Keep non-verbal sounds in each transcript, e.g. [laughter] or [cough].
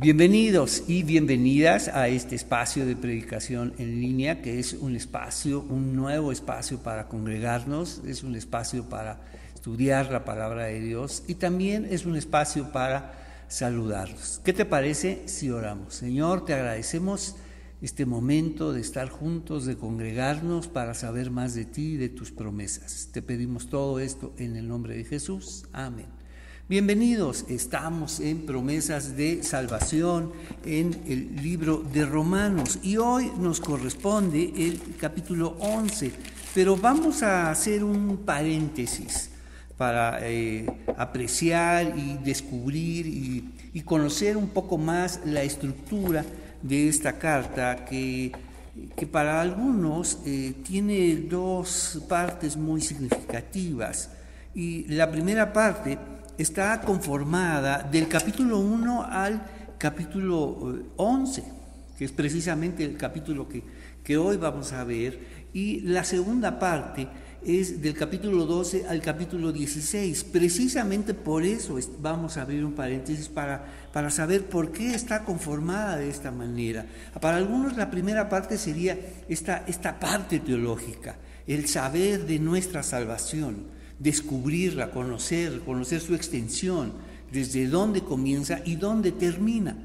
Bienvenidos y bienvenidas a este espacio de predicación en línea, que es un espacio, un nuevo espacio para congregarnos, es un espacio para estudiar la palabra de Dios y también es un espacio para saludarlos. ¿Qué te parece si oramos? Señor, te agradecemos este momento de estar juntos, de congregarnos para saber más de ti y de tus promesas. Te pedimos todo esto en el nombre de Jesús. Amén. Bienvenidos, estamos en promesas de salvación en el libro de Romanos y hoy nos corresponde el capítulo 11, pero vamos a hacer un paréntesis para eh, apreciar y descubrir y, conocer un poco más la estructura de esta carta que, que para algunos eh, tiene dos partes muy significativas. Y la primera parte está conformada del capítulo 1 al capítulo 11, eh, que es precisamente el capítulo que, que hoy vamos a ver, y la segunda parte es del capítulo 12 al capítulo 16. Precisamente por eso vamos a abrir un paréntesis para, para saber por qué está conformada de esta manera. Para algunos la primera parte sería esta, esta parte teológica, el saber de nuestra salvación descubrirla, conocer, conocer su extensión, desde dónde comienza y dónde termina.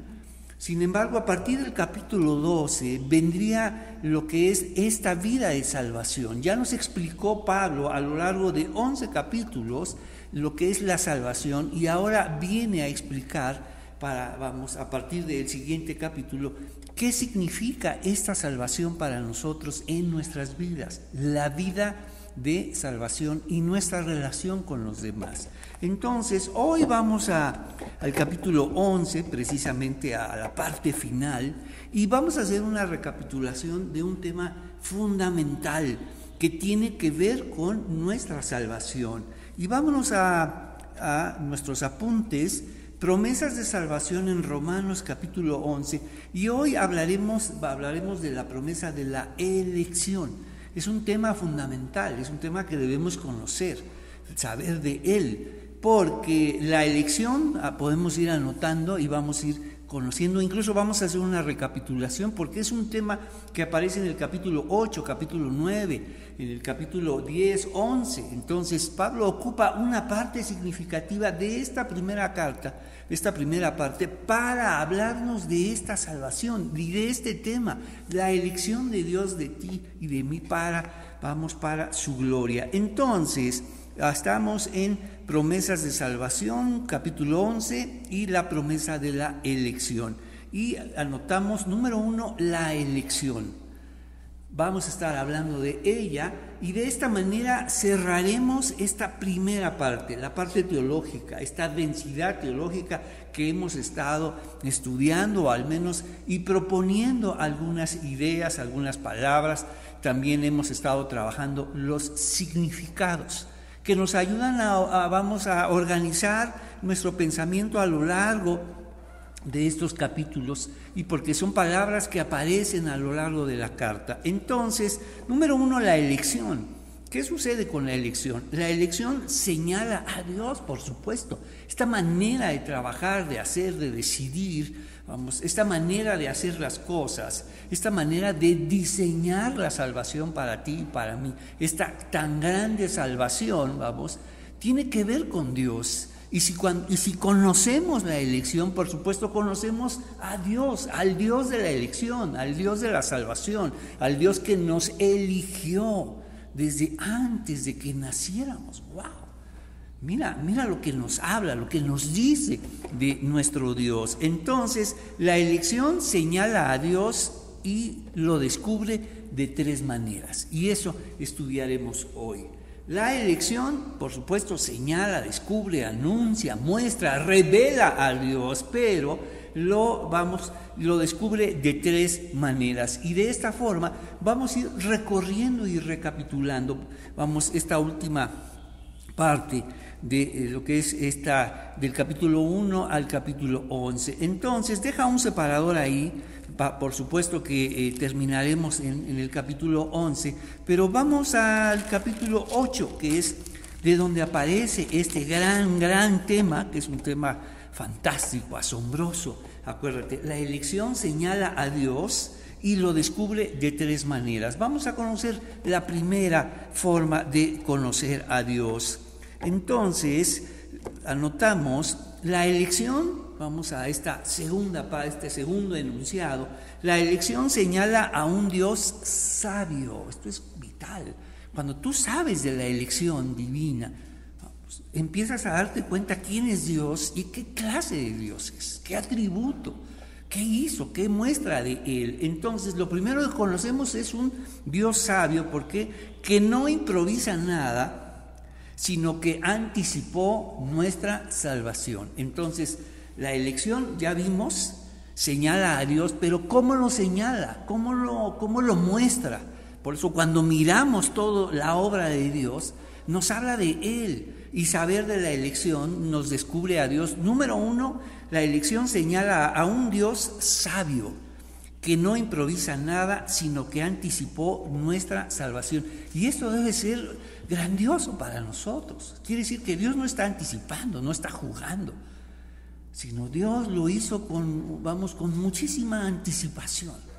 Sin embargo, a partir del capítulo 12 vendría lo que es esta vida de salvación. Ya nos explicó Pablo a lo largo de 11 capítulos lo que es la salvación y ahora viene a explicar para vamos a partir del siguiente capítulo qué significa esta salvación para nosotros en nuestras vidas, la vida de salvación y nuestra relación con los demás. Entonces, hoy vamos a, al capítulo 11, precisamente a, la parte final, y vamos a hacer una recapitulación de un tema fundamental que tiene que ver con nuestra salvación. Y vámonos a, a nuestros apuntes promesas de salvación en Romanos capítulo 11 y hoy hablaremos, hablaremos de la promesa de la elección es un tema fundamental, es un tema que debemos conocer, saber de él, porque la elección ah, podemos ir anotando y vamos a ir conociendo, incluso vamos a hacer una recapitulación, porque es un tema que aparece en el capítulo 8, capítulo 9, en el capítulo 10, 11. Entonces Pablo ocupa una parte significativa de esta primera carta esta primera parte para hablarnos de esta salvación y de este tema, la elección de Dios de ti y de mí para, vamos, para su gloria. Entonces, estamos en promesas de salvación, capítulo 11, y la promesa de la elección. Y anotamos, número uno, la elección. Vamos a estar hablando de ella y de esta manera cerraremos esta primera parte, la parte teológica, esta densidad teológica que hemos estado estudiando al menos y proponiendo algunas ideas, algunas palabras. También hemos estado trabajando los significados que nos ayudan a, vamos a organizar nuestro pensamiento a lo largo de estos capítulos y porque son palabras que aparecen a lo largo de la carta. Entonces, número uno, la elección. ¿Qué sucede con la elección? La elección señala a Dios, por supuesto. Esta manera de trabajar, de hacer, de decidir, vamos, esta manera de hacer las cosas, esta manera de diseñar la salvación para ti y para mí, esta tan grande salvación, vamos, tiene que ver con Dios. Y si, y si conocemos la elección, por supuesto conocemos a Dios, al Dios de la elección, al Dios de la salvación, al Dios que nos eligió desde antes de que naciéramos. ¡Wow! Mira, mira lo que nos habla, lo que nos dice de nuestro Dios. Entonces, la elección señala a Dios y lo descubre de tres maneras. Y eso estudiaremos hoy. La elección, por supuesto, señala, descubre, anuncia, muestra, revela a Dios, pero lo vamos lo descubre de tres maneras y de esta forma vamos a ir recorriendo y recapitulando vamos esta última parte de eh, lo que es esta del capítulo 1 al capítulo 11. Entonces, deja un separador ahí por supuesto que eh, terminaremos en, el capítulo 11, pero vamos al capítulo 8, que es de donde aparece este gran, gran tema, que es un tema fantástico, asombroso. Acuérdate, la elección señala a Dios y lo descubre de tres maneras. Vamos a conocer la primera forma de conocer a Dios. Entonces, anotamos la elección, vamos a esta segunda este segundo enunciado, la elección señala a un Dios sabio, esto es vital. Cuando tú sabes de la elección divina, empiezas a darte cuenta quién es Dios y qué clase de Dios es, qué atributo, qué hizo, qué muestra de Él. Entonces, lo primero que conocemos es un Dios sabio, porque que no improvisa nada, sino que anticipó nuestra salvación. Entonces, la elección, ya vimos, señala a Dios, pero ¿cómo lo señala? ¿Cómo lo, cómo lo muestra? Por eso cuando miramos toda la obra de Dios, nos habla de Él. Y saber de la elección nos descubre a Dios. Número uno, la elección señala a un Dios sabio, que no improvisa nada, sino que anticipó nuestra salvación. Y esto debe ser grandioso para nosotros. Quiere decir que Dios no está anticipando, no está jugando, sino Dios lo hizo con, vamos, con muchísima anticipación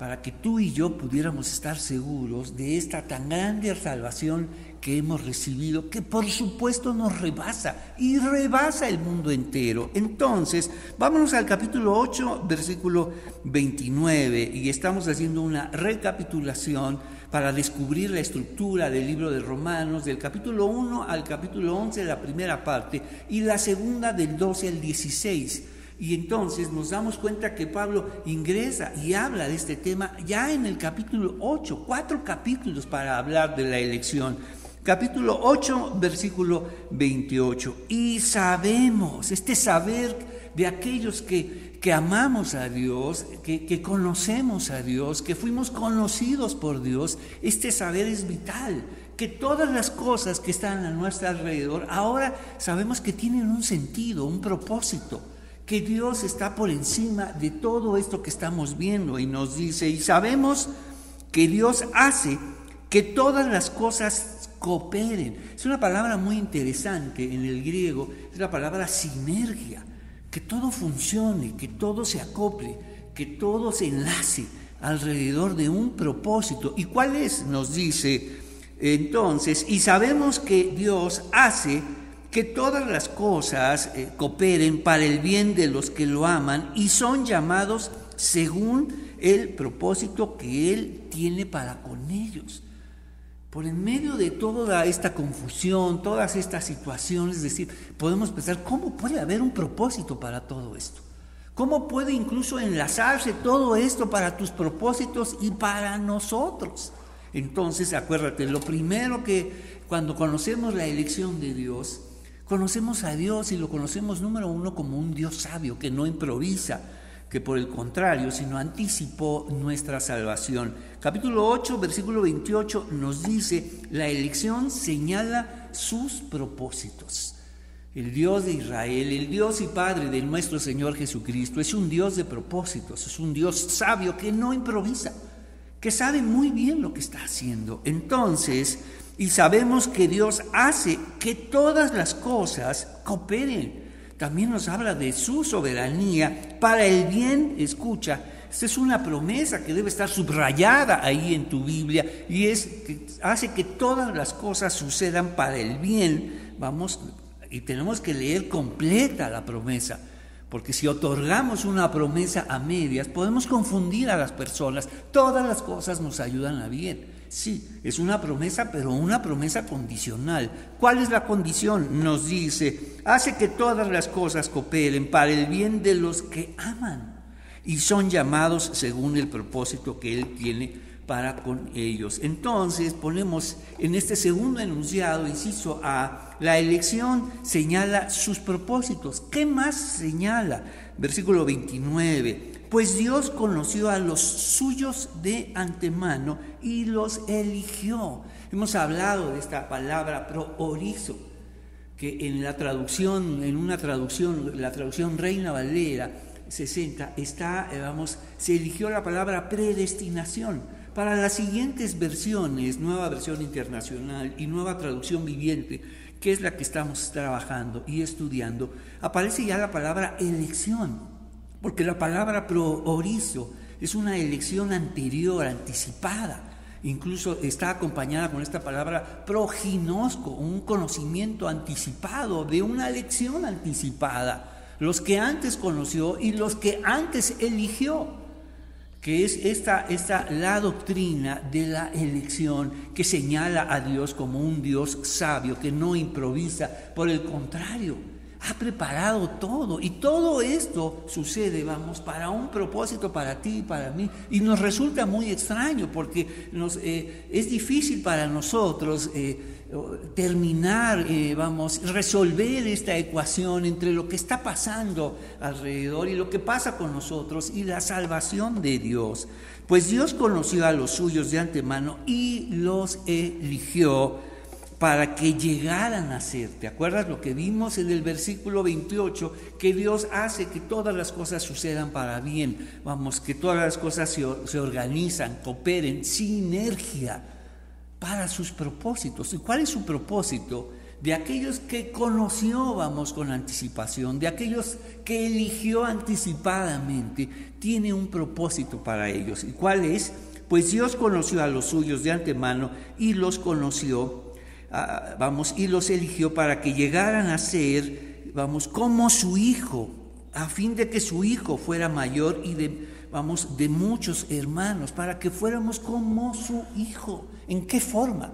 para que tú y yo pudiéramos estar seguros de esta tan grande salvación que hemos recibido, que por supuesto nos rebasa y rebasa el mundo entero. Entonces, vámonos al capítulo 8, versículo 29, y estamos haciendo una recapitulación para descubrir la estructura del libro de Romanos, del capítulo 1 al capítulo 11, la primera parte, y la segunda del 12 al 16. Y entonces nos damos cuenta que Pablo ingresa y habla de este tema ya en el capítulo 8, cuatro capítulos para hablar de la elección. Capítulo 8, versículo 28. Y sabemos, este saber de aquellos que, que amamos a Dios, que, que conocemos a Dios, que fuimos conocidos por Dios, este saber es vital que todas las cosas que están a nuestro alrededor ahora sabemos que tienen un sentido, un propósito que Dios está por encima de todo esto que estamos viendo y nos dice, y sabemos que Dios hace que todas las cosas cooperen. Es una palabra muy interesante en el griego, es la palabra sinergia, que todo funcione, que todo se acople, que todo se enlace alrededor de un propósito. ¿Y cuál es? Nos dice entonces, y sabemos que Dios hace que todas las cosas eh, cooperen para el bien de los que lo aman y son llamados según el propósito que Él tiene para con ellos. Por en medio de toda esta confusión, todas estas situaciones, es decir, podemos pensar, ¿cómo puede haber un propósito para todo esto? ¿Cómo puede incluso enlazarse todo esto para tus propósitos y para nosotros? Entonces, acuérdate, lo primero que cuando conocemos la elección de Dios, Conocemos a Dios y lo conocemos número uno como un Dios sabio que no improvisa, que por el contrario, sino anticipó nuestra salvación. Capítulo 8, versículo 28 nos dice, la elección señala sus propósitos. El Dios de Israel, el Dios y Padre de nuestro Señor Jesucristo, es un Dios de propósitos, es un Dios sabio que no improvisa, que sabe muy bien lo que está haciendo. Entonces, y sabemos que Dios hace que todas las cosas cooperen. También nos habla de su soberanía para el bien, escucha, esta es una promesa que debe estar subrayada ahí en tu Biblia y es que hace que todas las cosas sucedan para el bien. Vamos, y tenemos que leer completa la promesa, porque si otorgamos una promesa a medias, podemos confundir a las personas. Todas las cosas nos ayudan a bien. Sí, es una promesa, pero una promesa condicional. ¿Cuál es la condición? Nos dice, hace que todas las cosas cooperen para el bien de los que aman y son llamados según el propósito que Él tiene para con ellos. Entonces ponemos en este segundo enunciado, inciso A, la elección señala sus propósitos. ¿Qué más señala? Versículo 29 pues Dios conoció a los suyos de antemano y los eligió. Hemos hablado de esta palabra proorizo, que en la traducción, en una traducción, la traducción Reina Valera 60, está, eh, vamos, se eligió la palabra predestinación. Para las siguientes versiones, nueva versión internacional y nueva traducción viviente, que es la que estamos trabajando y estudiando, aparece ya la palabra elección, porque la palabra proorizo es una elección anterior, anticipada. Incluso está acompañada con esta palabra proginosco, un conocimiento anticipado de una elección anticipada. Los que antes conoció y los que antes eligió que es esta, esta, la doctrina de la elección que señala a Dios como un Dios sabio, que no improvisa, por el contrario, ha preparado todo y todo esto sucede, vamos, para un propósito para ti y para mí. Y nos resulta muy extraño porque nos, eh, es difícil para nosotros eh, terminar, eh, vamos, resolver esta ecuación entre lo que está pasando alrededor y lo que pasa con nosotros y la salvación de Dios. Pues Dios conoció a los suyos de antemano y los eligió para que llegaran a ser. ¿Te acuerdas lo que vimos en el versículo 28? Que Dios hace que todas las cosas sucedan para bien. Vamos, que todas las cosas se, organizan, cooperen, sinergia para sus propósitos. ¿Y cuál es su propósito? De aquellos que conoció, vamos, con anticipación, de aquellos que eligió anticipadamente, tiene un propósito para ellos. ¿Y cuál es? Pues Dios conoció a los suyos de antemano y los conoció Ah, vamos, y los eligió para que llegaran a ser, vamos, como su hijo, a fin de que su hijo fuera mayor y de, vamos, de muchos hermanos, para que fuéramos como su hijo. ¿En qué forma?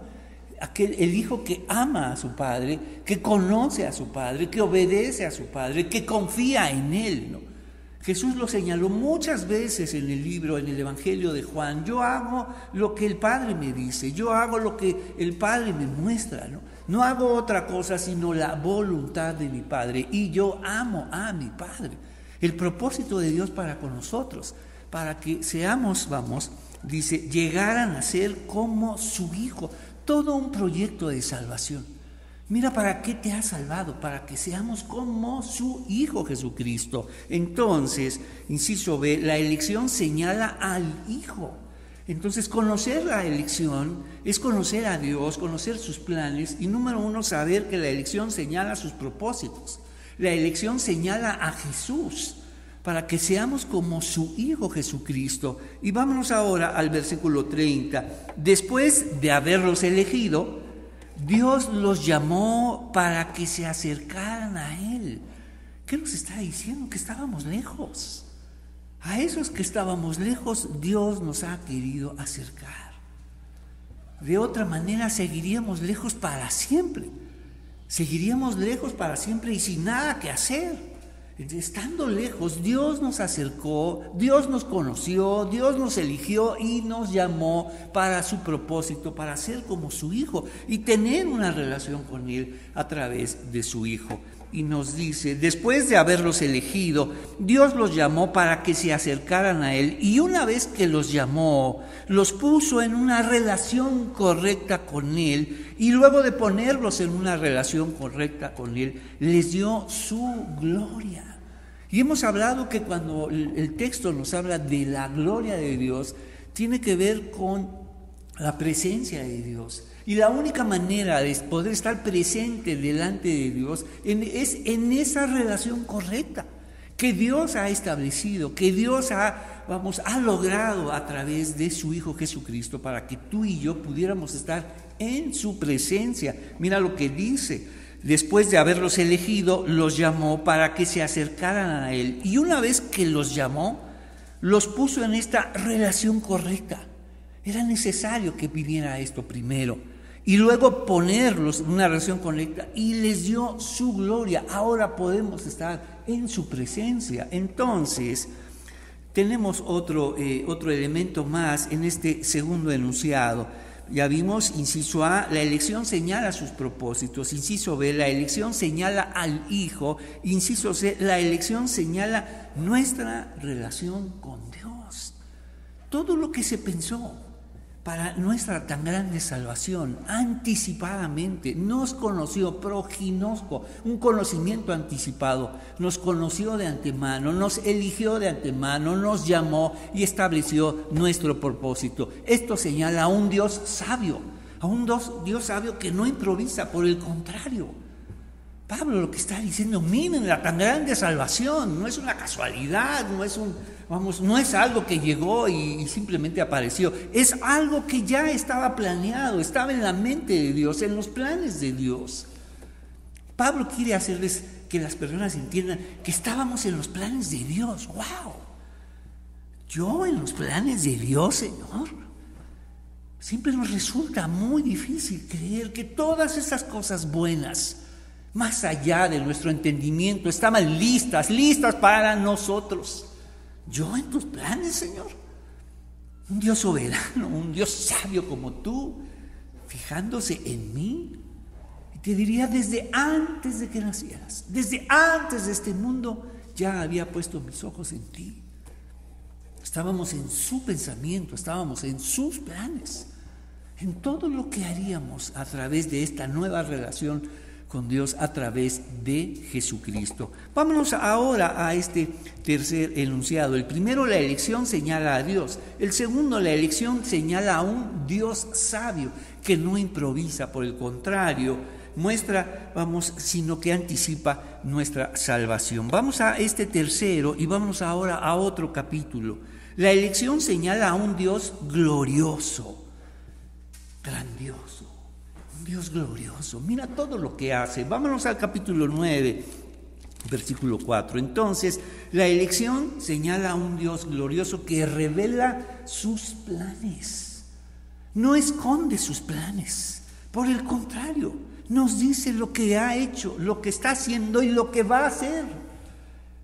Aquel, el hijo que ama a su padre, que conoce a su padre, que obedece a su padre, que confía en él, ¿no? Jesús lo señaló muchas veces en el libro, en el Evangelio de Juan. Yo hago lo que el Padre me dice, yo hago lo que el Padre me muestra. No, no hago otra cosa sino la voluntad de mi Padre y yo amo a mi Padre. El propósito de Dios para con nosotros, para que seamos, vamos, dice, llegaran a ser como su Hijo. Todo un proyecto de salvación. Mira para qué te ha salvado, para que seamos como su Hijo Jesucristo. Entonces, inciso B, la elección señala al Hijo. Entonces, conocer la elección es conocer a Dios, conocer sus planes y número uno, saber que la elección señala sus propósitos. La elección señala a Jesús para que seamos como su Hijo Jesucristo. Y vámonos ahora al versículo 30. Después de haberlos elegido, Dios los llamó para que se acercaran a Él. ¿Qué nos está diciendo? Que estábamos lejos. A esos que estábamos lejos, Dios nos ha querido acercar. De otra manera, seguiríamos lejos para siempre. Seguiríamos lejos para siempre y sin nada que hacer. Estando lejos, Dios nos acercó, Dios nos conoció, Dios nos eligió y nos llamó para su propósito, para ser como su Hijo y tener una relación con Él a través de su Hijo. Y nos dice, después de haberlos elegido, Dios los llamó para que se acercaran a Él y una vez que los llamó, los puso en una relación correcta con Él y luego de ponerlos en una relación correcta con Él, les dio su gloria. Y hemos hablado que cuando el texto nos habla de la gloria de Dios, tiene que ver con la presencia de Dios. Y la única manera de poder estar presente delante de Dios es en esa relación correcta que Dios ha establecido, que Dios ha, vamos, ha logrado a través de su Hijo Jesucristo para que tú y yo pudiéramos estar en su presencia. Mira lo que dice después de haberlos elegido, los llamó para que se acercaran a Él. Y una vez que los llamó, los puso en esta relación correcta. Era necesario que viniera esto primero. Y luego ponerlos en una relación correcta y les dio su gloria. Ahora podemos estar en su presencia. Entonces, tenemos otro, eh, otro elemento más en este segundo enunciado ya vimos, inciso A, la elección señala sus propósitos, inciso B, la elección señala al Hijo, inciso C, la elección señala nuestra relación con Dios. Todo lo que se pensó, para nuestra tan grande salvación, anticipadamente, nos conoció, proginosco, un conocimiento anticipado, nos conoció de antemano, nos eligió de antemano, nos llamó y estableció nuestro propósito. Esto señala a un Dios sabio, a un Dios, sabio que no improvisa, por el contrario. Pablo lo que está diciendo, miren la tan grande salvación, no es una casualidad, no es un, vamos, no es algo que llegó y, simplemente apareció, es algo que ya estaba planeado, estaba en la mente de Dios, en los planes de Dios. Pablo quiere hacerles que las personas entiendan que estábamos en los planes de Dios. ¡Wow! Yo en los planes de Dios, Señor. Siempre nos resulta muy difícil creer que todas esas cosas buenas, más allá de nuestro entendimiento, estaban listas, listas para nosotros. Yo en tus planes, Señor. Un Dios soberano, un Dios sabio como tú, fijándose en mí. Y te diría, desde antes de que nacieras, desde antes de este mundo, ya había puesto mis ojos en ti. Estábamos en su pensamiento, estábamos en sus planes, en todo lo que haríamos a través de esta nueva relación con Dios a través de Jesucristo. Vámonos ahora a este tercer enunciado. El primero, la elección señala a Dios. El segundo, la elección señala a un Dios sabio que no improvisa, por el contrario, muestra, vamos, sino que anticipa nuestra salvación. Vamos a este tercero y vamos ahora a otro capítulo. La elección señala a un Dios glorioso, grandioso, un Dios glorioso. Mira todo lo que hace. Vámonos al capítulo 9, versículo 4. Entonces, la elección señala a un Dios glorioso que revela sus planes. No esconde sus planes. Por el contrario, nos dice lo que ha hecho, lo que está haciendo y lo que va a hacer.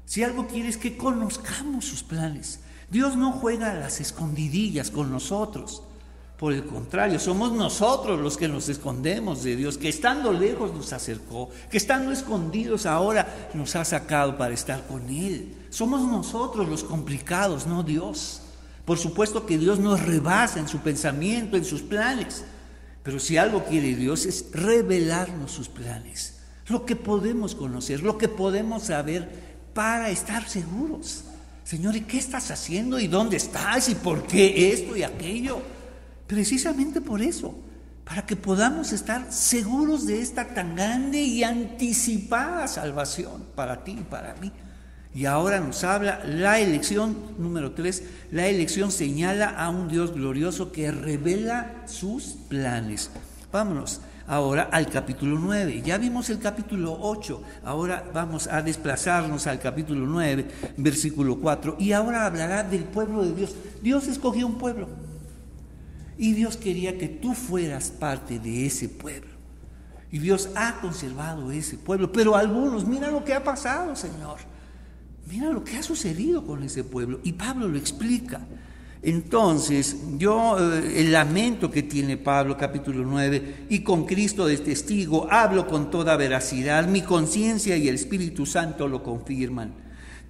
Si algo quiere es que conozcamos sus planes. Dios no juega a las escondidillas con nosotros. Por el contrario, somos nosotros los que nos escondemos de Dios, que estando lejos nos acercó, que estando escondidos ahora nos ha sacado para estar con Él. Somos nosotros los complicados, no Dios. Por supuesto que Dios nos rebasa en su pensamiento, en sus planes. Pero si algo quiere Dios es revelarnos sus planes, lo que podemos conocer, lo que podemos saber para estar seguros. Señor, ¿y qué estás haciendo? ¿Y dónde estás? ¿Y por qué esto y aquello? Precisamente por eso, para que podamos estar seguros de esta tan grande y anticipada salvación para ti y para mí. Y ahora nos habla la elección, número tres, la elección señala a un Dios glorioso que revela sus planes. Vámonos ahora al capítulo 9. Ya vimos el capítulo 8, ahora vamos a desplazarnos al capítulo 9, versículo 4, y ahora hablará del pueblo de Dios. Dios escogió un pueblo y Dios quería que tú fueras parte de ese pueblo. Y Dios ha conservado ese pueblo, pero algunos, mira lo que ha pasado, Señor. Mira lo que ha sucedido con ese pueblo. Y Pablo lo explica. Entonces, yo eh, el lamento que tiene Pablo, capítulo 9, y con Cristo de testigo, hablo con toda veracidad, mi conciencia y el Espíritu Santo lo confirman.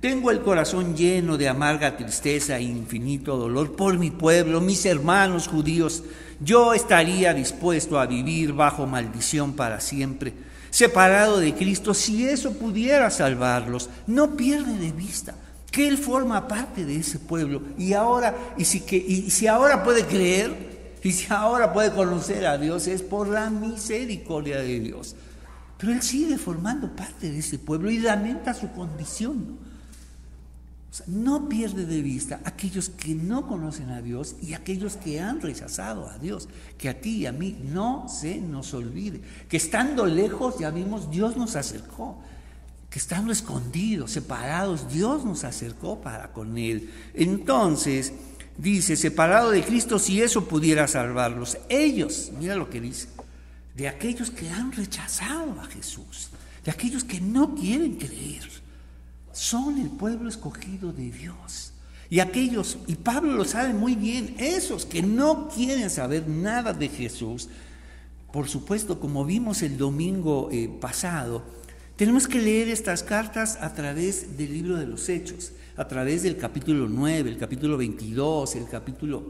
Tengo el corazón lleno de amarga tristeza e infinito dolor por mi pueblo, mis hermanos judíos. Yo estaría dispuesto a vivir bajo maldición para siempre, separado de Cristo, si eso pudiera salvarlos. No pierde de vista que Él forma parte de ese pueblo. Y ahora, y si, que, y si ahora puede creer, y si ahora puede conocer a Dios, es por la misericordia de Dios. Pero Él sigue formando parte de ese pueblo y lamenta su condición. ¿No? pierde de vista aquellos que no conocen a Dios y aquellos que han rechazado a Dios. Que a ti y a mí no se nos olvide. Que estando lejos, ya vimos, Dios nos acercó que estando escondidos, separados, Dios nos acercó para con Él. Entonces, dice, separado de Cristo, si eso pudiera salvarlos. Ellos, mira lo que dice, de aquellos que han rechazado a Jesús, de aquellos que no quieren creer, son el pueblo escogido de Dios. Y aquellos, y Pablo lo sabe muy bien, esos que no quieren saber nada de Jesús, por supuesto, como vimos el domingo eh, pasado, tenemos que leer estas cartas a través del libro de los Hechos, a través del capítulo 9, el capítulo 22, el capítulo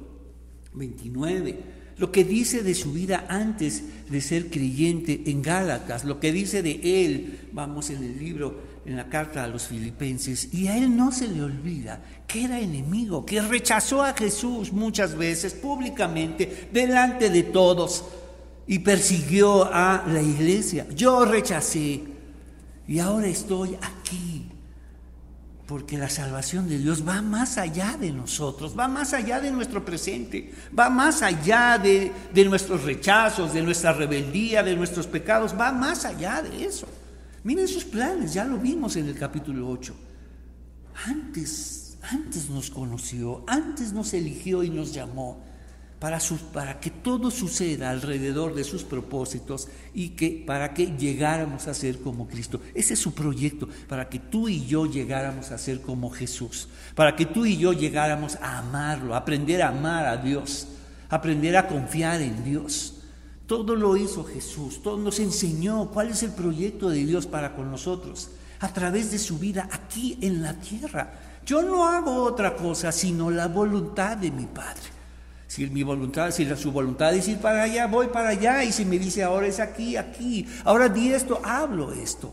29, lo que dice de su vida antes de ser creyente en Gálatas, lo que dice de él, vamos en el libro, en la carta a los filipenses, y a él no se le olvida que era enemigo, que rechazó a Jesús muchas veces públicamente, delante de todos, y persiguió a la iglesia. Yo rechacé y ahora estoy aquí. Porque la salvación de Dios va más allá de nosotros, va más allá de nuestro presente, va más allá de, de, nuestros rechazos, de nuestra rebeldía, de nuestros pecados, va más allá de eso. Miren sus planes, ya lo vimos en el capítulo 8. Antes, antes nos conoció, antes nos eligió y nos llamó para, para que todo suceda alrededor de sus propósitos y que para que llegáramos a ser como Cristo. Ese es su proyecto, para que tú y yo llegáramos a ser como Jesús, para que tú y yo llegáramos a amarlo, aprender a amar a Dios, aprender a confiar en Dios. Todo lo hizo Jesús, todo nos enseñó cuál es el proyecto de Dios para con nosotros, a través de su vida aquí en la tierra. Yo no hago otra cosa sino la voluntad de mi Padre. Si mi voluntad, si su voluntad es ir para allá, voy para allá. Y si me dice ahora es aquí, aquí. Ahora di esto, hablo esto.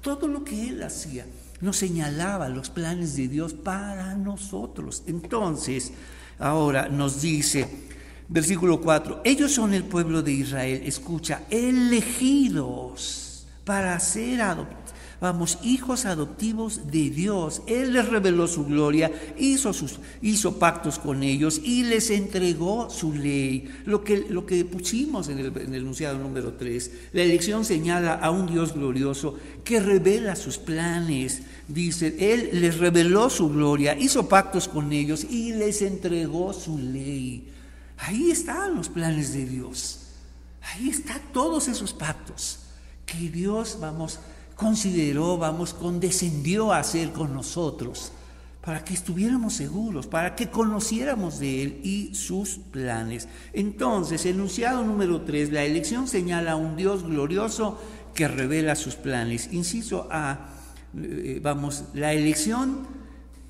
Todo lo que él hacía nos señalaba los planes de Dios para nosotros. Entonces, ahora nos dice, versículo 4, ellos son el pueblo de Israel, escucha, elegidos para ser vamos, hijos adoptivos de Dios. Él les reveló su gloria, hizo, sus, hizo pactos con ellos y les entregó su ley. Lo que, lo que pusimos en el, en el enunciado número 3, la elección señala a un Dios glorioso que revela sus planes. Dice, Él les reveló su gloria, hizo pactos con ellos y les entregó su ley. Ahí están los planes de Dios. Ahí están todos esos pactos que Dios, vamos, consideró, vamos, condescendió a hacer con nosotros, para que estuviéramos seguros, para que conociéramos de Él y sus planes. Entonces, enunciado número 3, la elección señala a un Dios glorioso que revela sus planes. Inciso A, eh, vamos, la elección,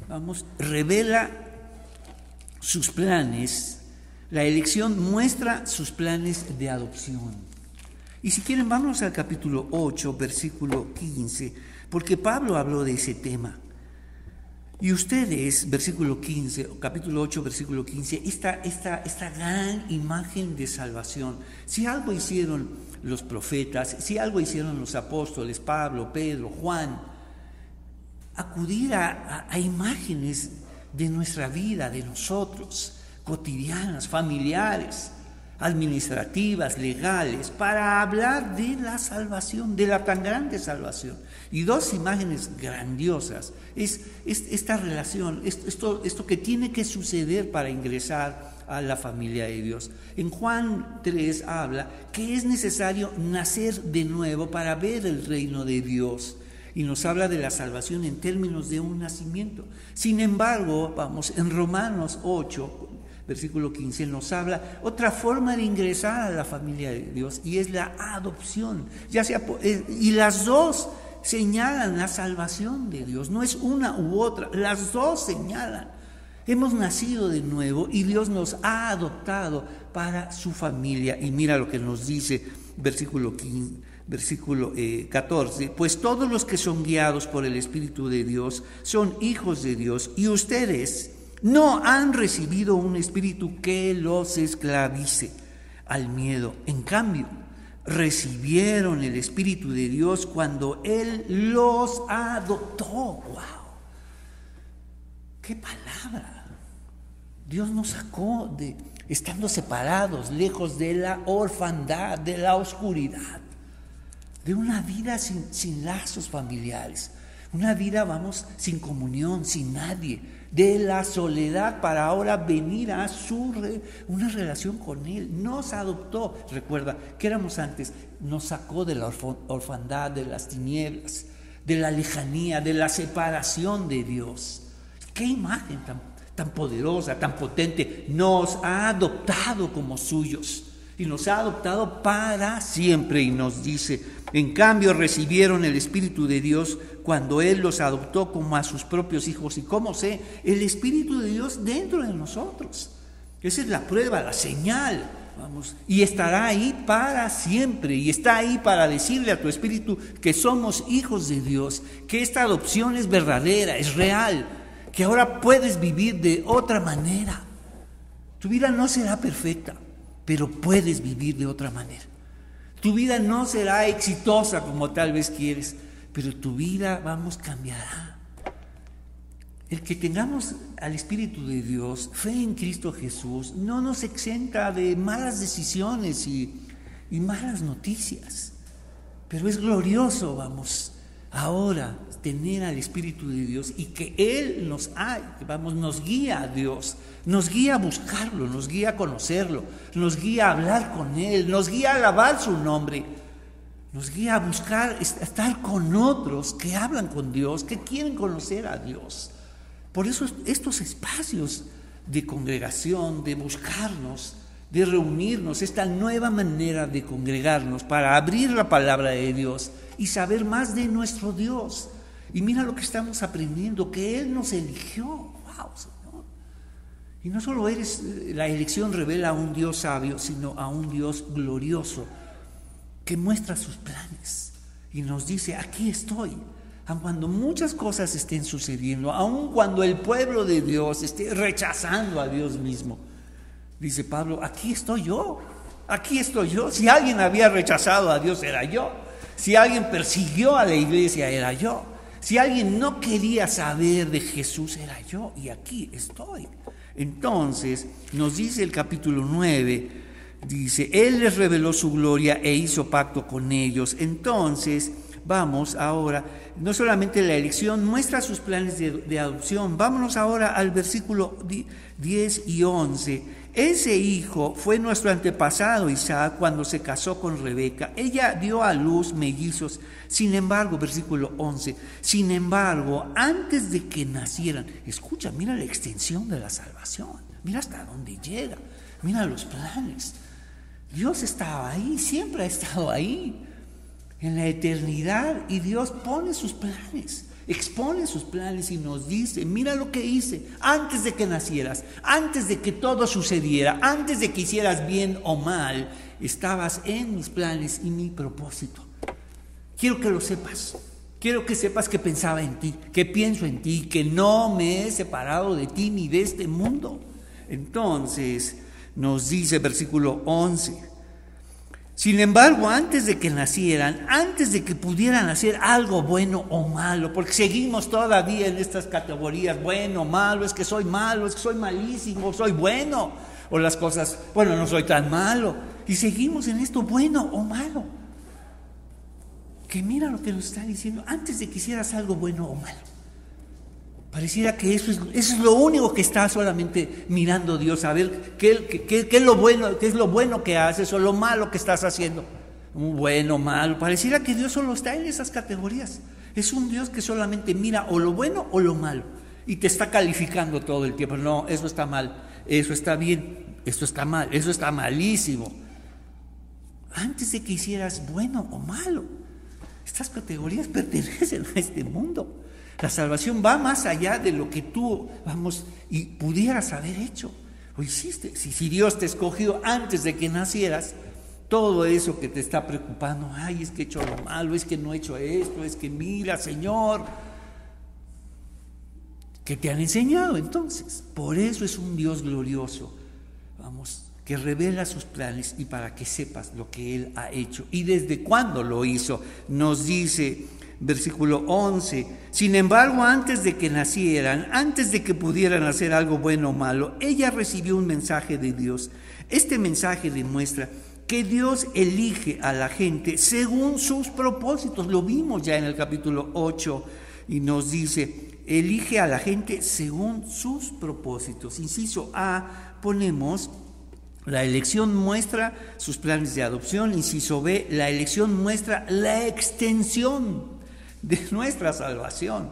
vamos, revela sus planes. La elección muestra sus planes de adopción. Y si quieren, vamos al capítulo 8, versículo 15, porque Pablo habló de ese tema. Y ustedes, versículo 15, capítulo 8, versículo 15, esta, esta, esta gran imagen de salvación, si algo hicieron los profetas, si algo hicieron los apóstoles, Pablo, Pedro, Juan, acudir a, a imágenes de nuestra vida, de nosotros, cotidianas, familiares, administrativas, legales, para hablar de la salvación, de la tan grande salvación. Y dos imágenes grandiosas es, esta relación, esto, esto que tiene que suceder para ingresar a la familia de Dios. En Juan 3 habla que es necesario nacer de nuevo para ver el reino de Dios y nos habla de la salvación en términos de un nacimiento. Sin embargo, vamos, en Romanos 8, versículo 15, nos habla otra forma de ingresar a la familia de Dios y es la adopción. Ya sea, eh, y las dos señalan la salvación de Dios, no es una u otra, las dos señalan. Hemos nacido de nuevo y Dios nos ha adoptado para su familia. Y mira lo que nos dice versículo 15, versículo 14, eh, pues todos los que son guiados por el Espíritu de Dios son hijos de Dios y ustedes no han recibido un espíritu que los esclavice al miedo. En cambio, recibieron el Espíritu de Dios cuando Él los adoptó. ¡Wow! ¡Qué palabra! Dios nos sacó de estando separados, lejos de la orfandad, de la oscuridad, de una vida sin, sin lazos familiares, una vida, vamos, sin comunión, sin nadie, de la soledad para ahora venir a su una relación con Él. Nos adoptó, recuerda, que éramos antes, nos sacó de la orfandad, de las tinieblas, de la lejanía, de la separación de Dios. Qué imagen tan, tan poderosa, tan potente. Nos ha adoptado como suyos y nos ha adoptado para siempre y nos dice, en cambio recibieron el Espíritu de Dios cuando Él los adoptó como a sus propios hijos. ¿Y cómo sé? El Espíritu de Dios dentro de nosotros. Esa es la prueba, la señal. Vamos, y estará ahí para siempre, y está ahí para decirle a tu espíritu que somos hijos de Dios, que esta adopción es verdadera, es real, que ahora puedes vivir de otra manera. Tu vida no será perfecta, pero puedes vivir de otra manera. Tu vida no será exitosa como tal vez quieres, pero tu vida, vamos, cambiará. El que tengamos al Espíritu de Dios, fe en Cristo Jesús, no nos exenta de malas decisiones y, malas noticias. Pero es glorioso, vamos, ahora tener al Espíritu de Dios y que Él nos, vamos, nos guía a Dios, nos guía a buscarlo, nos guía a conocerlo, nos guía a hablar con Él, nos guía a alabar su nombre, nos guía a buscar estar con otros que hablan con Dios, que quieren conocer a Dios. Por eso estos espacios de congregación, de buscarnos, de reunirnos, esta nueva manera de congregarnos para abrir la palabra de Dios y saber más de nuestro Dios. Y mira lo que estamos aprendiendo, que Él nos eligió. ¡Wow, Señor! Y no solo eres, eh, la elección revela a un Dios sabio, sino a un Dios glorioso, que muestra sus planes y nos dice, aquí estoy. Aun cuando muchas cosas estén sucediendo, aun cuando el pueblo de Dios esté rechazando a Dios mismo, Dice Pablo, aquí estoy yo, aquí estoy yo. Si alguien había rechazado a Dios, era yo. Si alguien persiguió a la iglesia, era yo. Si alguien no quería saber de Jesús, era yo. Y aquí estoy. Entonces, nos dice el capítulo 9, dice, Él les reveló su gloria e hizo pacto con ellos. Entonces, vamos ahora, no solamente la elección muestra sus planes de, adopción, vámonos ahora al versículo 10 y 11 ese hijo fue nuestro antepasado Isaac cuando se casó con Rebeca. Ella dio a luz mellizos. Sin embargo, versículo 11, sin embargo, antes de que nacieran, escucha, mira la extensión de la salvación, mira hasta dónde llega, mira los planes. Dios estaba ahí, siempre ha estado ahí, en la eternidad, y Dios pone sus planes expone sus planes y nos dice, mira lo que hice antes de que nacieras, antes de que todo sucediera, antes de que hicieras bien o mal, estabas en mis planes y mi propósito. Quiero que lo sepas. Quiero que sepas que pensaba en ti, que pienso en ti, que no me he separado de ti ni de este mundo. Entonces nos dice versículo 11, sin embargo, antes de que nacieran, antes de que pudieran hacer algo bueno o malo, porque seguimos todavía en estas categorías, bueno, malo, es que soy malo, es que soy malísimo, soy bueno, o las cosas, bueno, no soy tan malo, y seguimos en esto bueno o malo. Que mira lo que nos está diciendo, antes de que hicieras algo bueno o malo. Pareciera que eso es, lo único que está solamente mirando Dios, a ver qué, es lo bueno, qué es lo bueno que haces o lo malo que estás haciendo. Bueno, malo. Pareciera que Dios solo está en esas categorías. Es un Dios que solamente mira o lo bueno o lo malo y te está calificando todo el tiempo. No, eso está mal, eso está bien, eso está mal, eso está malísimo. Antes de que hicieras bueno o malo, estas categorías pertenecen a este mundo. La salvación va más allá de lo que tú, vamos, y pudieras haber hecho o hiciste. Si, Dios te escogió antes de que nacieras, todo eso que te está preocupando, ay, es que he hecho lo malo, es que no he hecho esto, es que mira, Señor, que te han enseñado entonces. Por eso es un Dios glorioso, vamos, que revela sus planes y para que sepas lo que Él ha hecho y desde cuándo lo hizo. Nos dice versículo 11. Sin embargo, antes de que nacieran, antes de que pudieran hacer algo bueno o malo, ella recibió un mensaje de Dios. Este mensaje demuestra que Dios elige a la gente según sus propósitos. Lo vimos ya en el capítulo 8 y nos dice, elige a la gente según sus propósitos. Inciso A, ponemos la elección muestra sus planes de adopción. Inciso B, la elección muestra la extensión de nuestra salvación.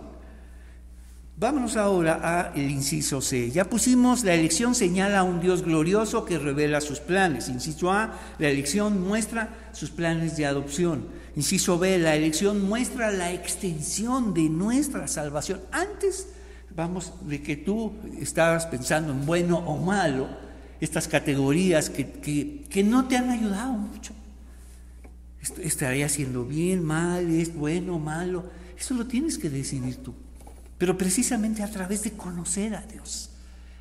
Vámonos ahora al inciso C. Ya pusimos, la elección señala a un Dios glorioso que revela sus planes. Inciso A, la elección muestra sus planes de adopción. Inciso B, la elección muestra la extensión de nuestra salvación. Antes, vamos, de que tú estabas pensando en bueno o malo, estas categorías que, que, que no te han ayudado mucho estaría haciendo bien, mal, es bueno, malo. Eso lo tienes que decidir tú. Pero precisamente a través de conocer a Dios,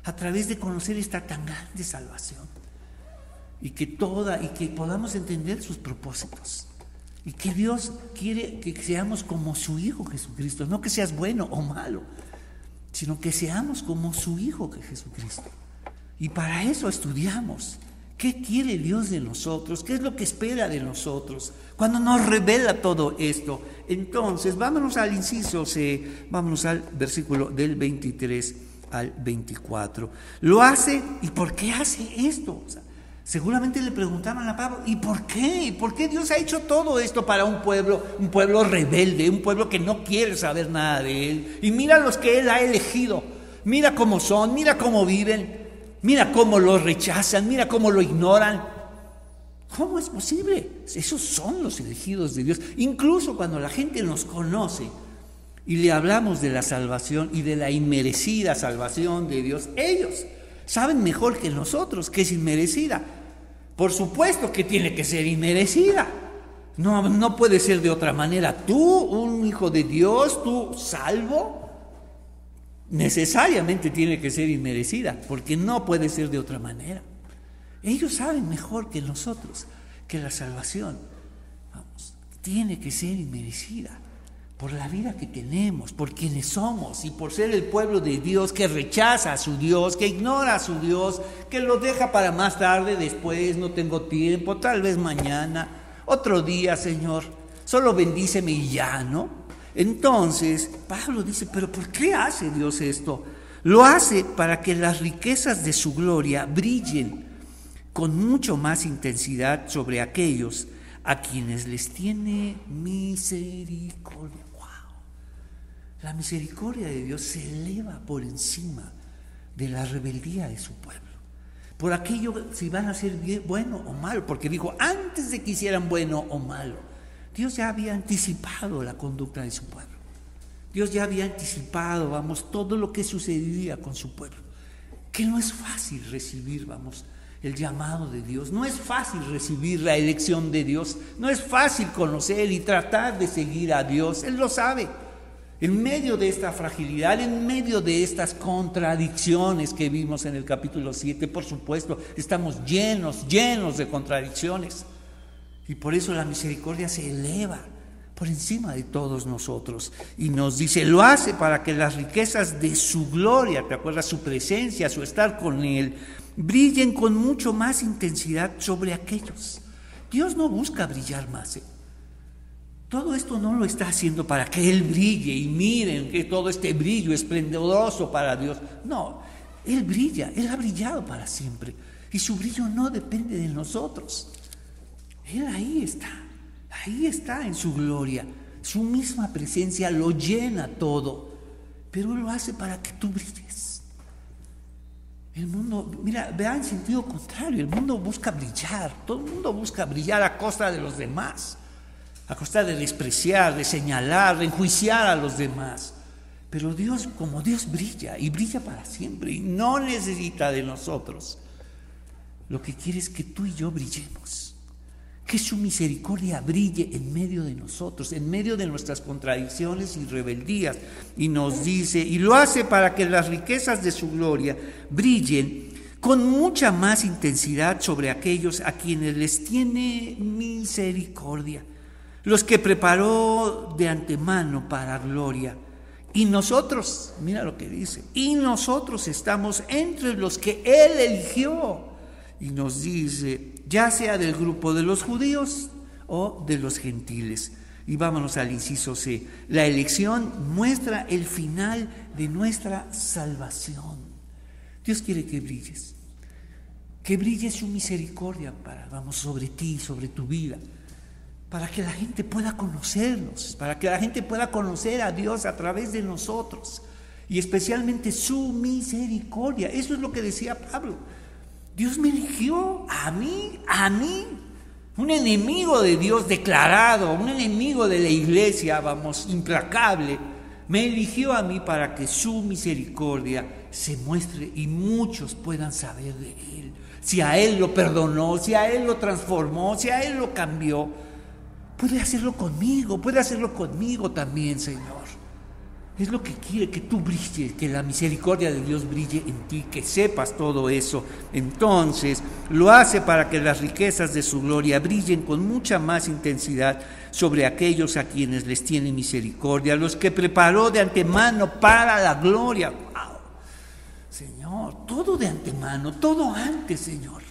a través de conocer esta tan grande salvación. y que toda y que podamos entender sus propósitos. Y que Dios quiere que seamos como su Hijo Jesucristo, no que seas bueno o malo, sino que seamos como su Hijo Jesucristo. Y para eso estudiamos. ¿Qué quiere Dios de nosotros? ¿Qué es lo que espera de nosotros? Cuando nos revela todo esto. Entonces, vámonos al inciso C, vámonos al versículo del 23 al 24. Lo hace, ¿y por qué hace esto? seguramente le preguntaban a Pablo, ¿y por qué? ¿Y por qué Dios ha hecho todo esto para un pueblo, un pueblo rebelde, un pueblo que no quiere saber nada de él? Y mira los que él ha elegido, mira cómo son, mira cómo viven. Mira cómo lo rechazan, mira cómo lo ignoran. ¿Cómo es posible? Esos son los elegidos de Dios. Incluso cuando la gente nos conoce y le hablamos de la salvación y de la inmerecida salvación de Dios, ellos saben mejor que nosotros que es inmerecida. Por supuesto que tiene que ser inmerecida. No, no puede ser de otra manera. Tú, un hijo de Dios, tú salvo, necesariamente tiene que ser inmerecida, porque no puede ser de otra manera. Ellos saben mejor que nosotros que la salvación, vamos, tiene que ser inmerecida por la vida que tenemos, por quienes somos y por ser el pueblo de Dios que rechaza a su Dios, que ignora a su Dios, que lo deja para más tarde, después, no tengo tiempo, tal vez mañana, otro día, Señor, solo bendíceme y ya, ¿no? Entonces, Pablo dice, pero ¿por qué hace Dios esto? Lo hace para que las riquezas de su gloria brillen con mucho más intensidad sobre aquellos a quienes les tiene misericordia. ¡Wow! La misericordia de Dios se eleva por encima de la rebeldía de su pueblo. Por aquello si van a ser bueno o malo, porque dijo, antes de que hicieran bueno o malo, Dios ya había anticipado la conducta de su pueblo. Dios ya había anticipado, vamos, todo lo que sucedería con su pueblo. Que no es fácil recibir, vamos, el llamado de Dios. No es fácil recibir la elección de Dios. No es fácil conocer y tratar de seguir a Dios. Él lo sabe. En medio de esta fragilidad, en medio de estas contradicciones que vimos en el capítulo 7, por supuesto, estamos llenos, llenos de contradicciones. Y por eso la misericordia se eleva por encima de todos nosotros. Y nos dice, lo hace para que las riquezas de su gloria, ¿te acuerdas? Su presencia, su estar con Él, brillen con mucho más intensidad sobre aquellos. Dios no busca brillar más. ¿eh? Todo esto no lo está haciendo para que Él brille y miren que todo este brillo esplendoroso para Dios. No, Él brilla, Él ha brillado para siempre. Y su brillo no depende de nosotros. Él ahí está, ahí está en su gloria. Su misma presencia lo llena todo, pero lo hace para que tú brilles. El mundo, mira, vea en sentido contrario, el mundo busca brillar, todo el mundo busca brillar a costa de los demás, a costa de despreciar, de señalar, de enjuiciar a los demás. Pero Dios, como Dios brilla y brilla para siempre y no necesita de nosotros, lo que quiere es que tú y yo brillemos que su misericordia brille en medio de nosotros, en medio de nuestras contradicciones y rebeldías. Y nos dice, y lo hace para que las riquezas de su gloria brillen con mucha más intensidad sobre aquellos a quienes les tiene misericordia, los que preparó de antemano para gloria. Y nosotros, mira lo que dice, y nosotros estamos entre los que Él eligió. Y nos dice, ya sea del grupo de los judíos o de los gentiles. Y vámonos al inciso C. La elección muestra el final de nuestra salvación. Dios quiere que brilles, que brille su misericordia para, vamos, sobre ti, sobre tu vida, para que la gente pueda conocernos, para que la gente pueda conocer a Dios a través de nosotros y especialmente su misericordia. Eso es lo que decía Pablo. Dios me eligió a mí, a mí, un enemigo de Dios declarado, un enemigo de la iglesia, vamos, implacable. Me eligió a mí para que su misericordia se muestre y muchos puedan saber de Él. Si a Él lo perdonó, si a Él lo transformó, si a Él lo cambió, puede hacerlo conmigo, puede hacerlo conmigo también, Señor. Es lo que quiere que tú brilles, que la misericordia de Dios brille en ti, que sepas todo eso. Entonces lo hace para que las riquezas de su gloria brillen con mucha más intensidad sobre aquellos a quienes les tiene misericordia, los que preparó de antemano para la gloria. ¡Wow! Señor, todo de antemano, todo antes, Señor.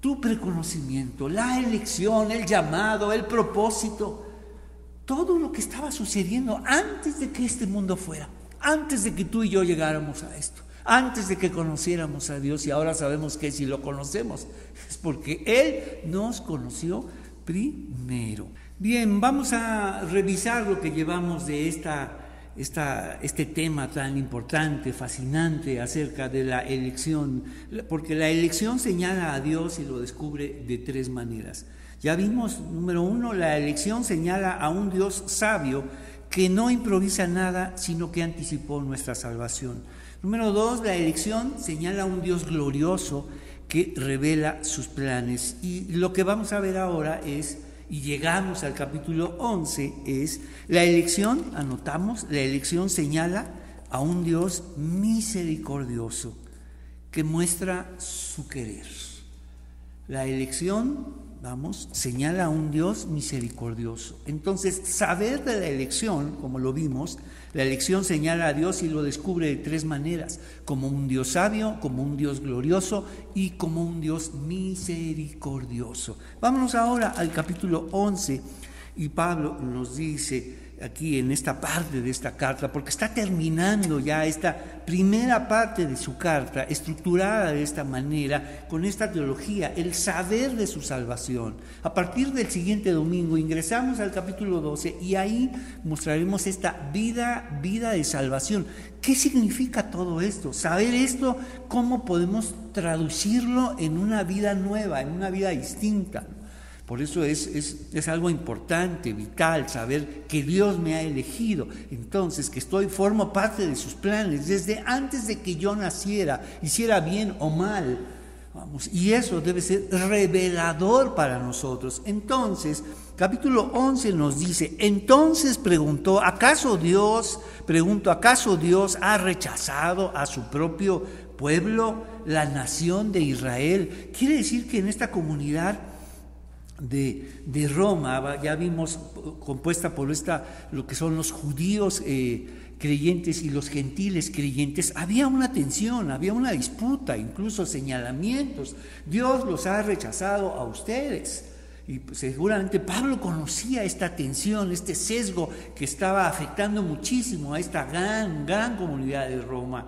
Tu preconocimiento, la elección, el llamado, el propósito todo lo que estaba sucediendo antes de que este mundo fuera, antes de que tú y yo llegáramos a esto, antes de que conociéramos a Dios y ahora sabemos que si lo conocemos es porque Él nos conoció primero. Bien, vamos a revisar lo que llevamos de esta, esta, este tema tan importante, fascinante acerca de la elección, porque la elección señala a Dios y lo descubre de tres maneras. Ya vimos, número uno, la elección señala a un Dios sabio que no improvisa nada, sino que anticipó nuestra salvación. Número dos, la elección señala a un Dios glorioso que revela sus planes. Y lo que vamos a ver ahora es, y llegamos al capítulo 11, es la elección, anotamos, la elección señala a un Dios misericordioso que muestra su querer. La elección vamos, señala a un Dios misericordioso. Entonces, saber de la elección, como lo vimos, la elección señala a Dios y lo descubre de tres maneras, como un Dios sabio, como un Dios glorioso y como un Dios misericordioso. Vámonos ahora al capítulo 11 y Pablo nos dice, aquí en esta parte de esta carta, porque está terminando ya esta primera parte de su carta, estructurada de esta manera, con esta teología, el saber de su salvación. A partir del siguiente domingo ingresamos al capítulo 12 y ahí mostraremos esta vida, vida de salvación. ¿Qué significa todo esto? Saber esto, cómo podemos traducirlo en una vida nueva, en una vida distinta. Por eso es, es, algo importante, vital, saber que Dios me ha elegido. Entonces, que estoy, formo parte de sus planes desde antes de que yo naciera, hiciera bien o mal. Vamos, y eso debe ser revelador para nosotros. Entonces, capítulo 11 nos dice, entonces preguntó, ¿acaso Dios, pregunto, ¿acaso Dios ha rechazado a su propio pueblo, la nación de Israel? Quiere decir que en esta comunidad de, Roma, ya vimos compuesta por esta, lo que son los judíos eh, creyentes y los gentiles creyentes, había una tensión, había una disputa, incluso señalamientos. Dios los ha rechazado a ustedes. Y seguramente Pablo conocía esta tensión, este sesgo que estaba afectando muchísimo a esta gran, gran comunidad de Roma.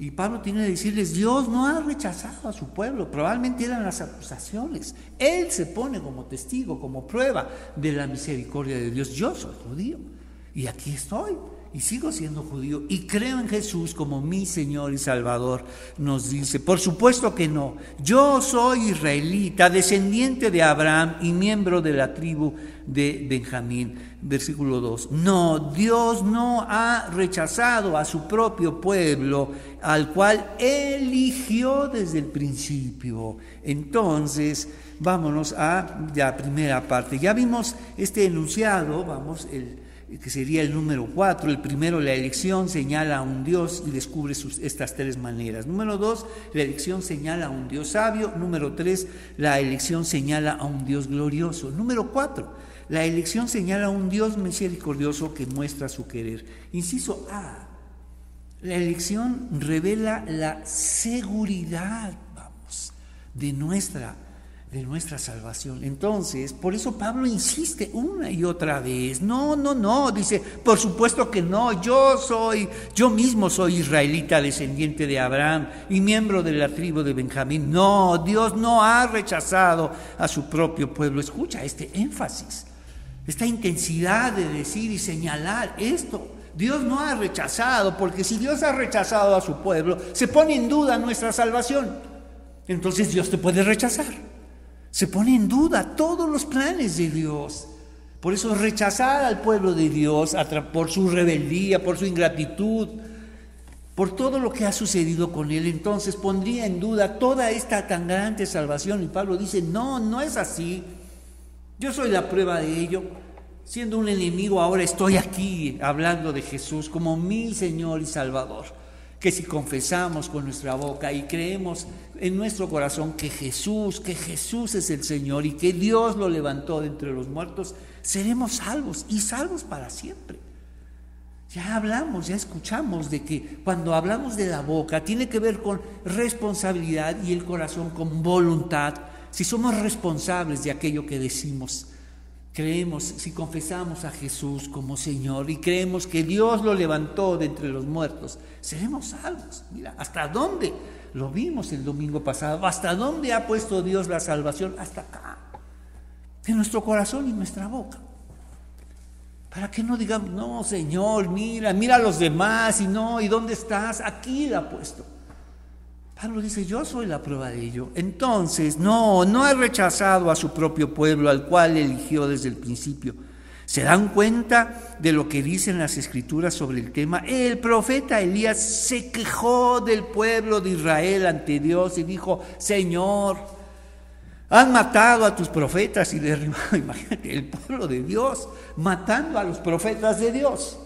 Y Pablo tiene que decirles, Dios no ha rechazado a su pueblo, probablemente eran las acusaciones. Él se pone como testigo, como prueba de la misericordia de Dios. Yo soy judío y aquí estoy y sigo siendo judío y creo en Jesús como mi Señor y Salvador, nos dice, por supuesto que no, yo soy israelita, descendiente de Abraham y miembro de la tribu de Benjamín versículo 2. No, Dios no ha rechazado a su propio pueblo, al cual eligió desde el principio. Entonces, vámonos a la primera parte. Ya vimos este enunciado, vamos, el, que sería el número 4. El primero, la elección señala a un Dios y descubre sus, estas tres maneras. Número 2, la elección señala a un Dios sabio. Número 3, la elección señala a un Dios glorioso. Número 4, la elección señala a un Dios misericordioso que muestra su querer. Inciso A. La elección revela la seguridad, vamos, de nuestra de nuestra salvación. Entonces, por eso Pablo insiste una y otra vez. No, no, no, dice, por supuesto que no, yo soy, yo mismo soy israelita, descendiente de Abraham y miembro de la tribu de Benjamín. No, Dios no ha rechazado a su propio pueblo. Escucha este énfasis esta intensidad de decir y señalar esto. Dios no ha rechazado, porque si Dios ha rechazado a su pueblo, se pone en duda nuestra salvación. Entonces Dios te puede rechazar. Se pone en duda todos los planes de Dios. Por eso rechazar al pueblo de Dios por su rebeldía, por su ingratitud, por todo lo que ha sucedido con él, entonces pondría en duda toda esta tan grande salvación. Y Pablo dice, no, no es así. Yo soy la prueba de ello. Siendo un enemigo, ahora estoy aquí hablando de Jesús como mi Señor y Salvador. Que si confesamos con nuestra boca y creemos en nuestro corazón que Jesús, que Jesús es el Señor y que Dios lo levantó de entre los muertos, seremos salvos y salvos para siempre. Ya hablamos, ya escuchamos de que cuando hablamos de la boca tiene que ver con responsabilidad y el corazón con voluntad. Si somos responsables de aquello que decimos, creemos, si confesamos a Jesús como Señor y creemos que Dios lo levantó de entre los muertos, seremos salvos. Mira, ¿hasta dónde? Lo vimos el domingo pasado. ¿Hasta dónde ha puesto Dios la salvación? Hasta acá. En nuestro corazón y nuestra boca. Para que no digamos, no, Señor, mira, mira a los demás y no, ¿y dónde estás? Aquí la ha puesto. Pablo dice, yo soy la prueba de ello. Entonces, no, no ha rechazado a su propio pueblo, al cual eligió desde el principio. ¿Se dan cuenta de lo que dicen las escrituras sobre el tema? El profeta Elías se quejó del pueblo de Israel ante Dios y dijo, Señor, han matado a tus profetas y derribado, [laughs] imagínate, el pueblo de Dios matando a los profetas de Dios.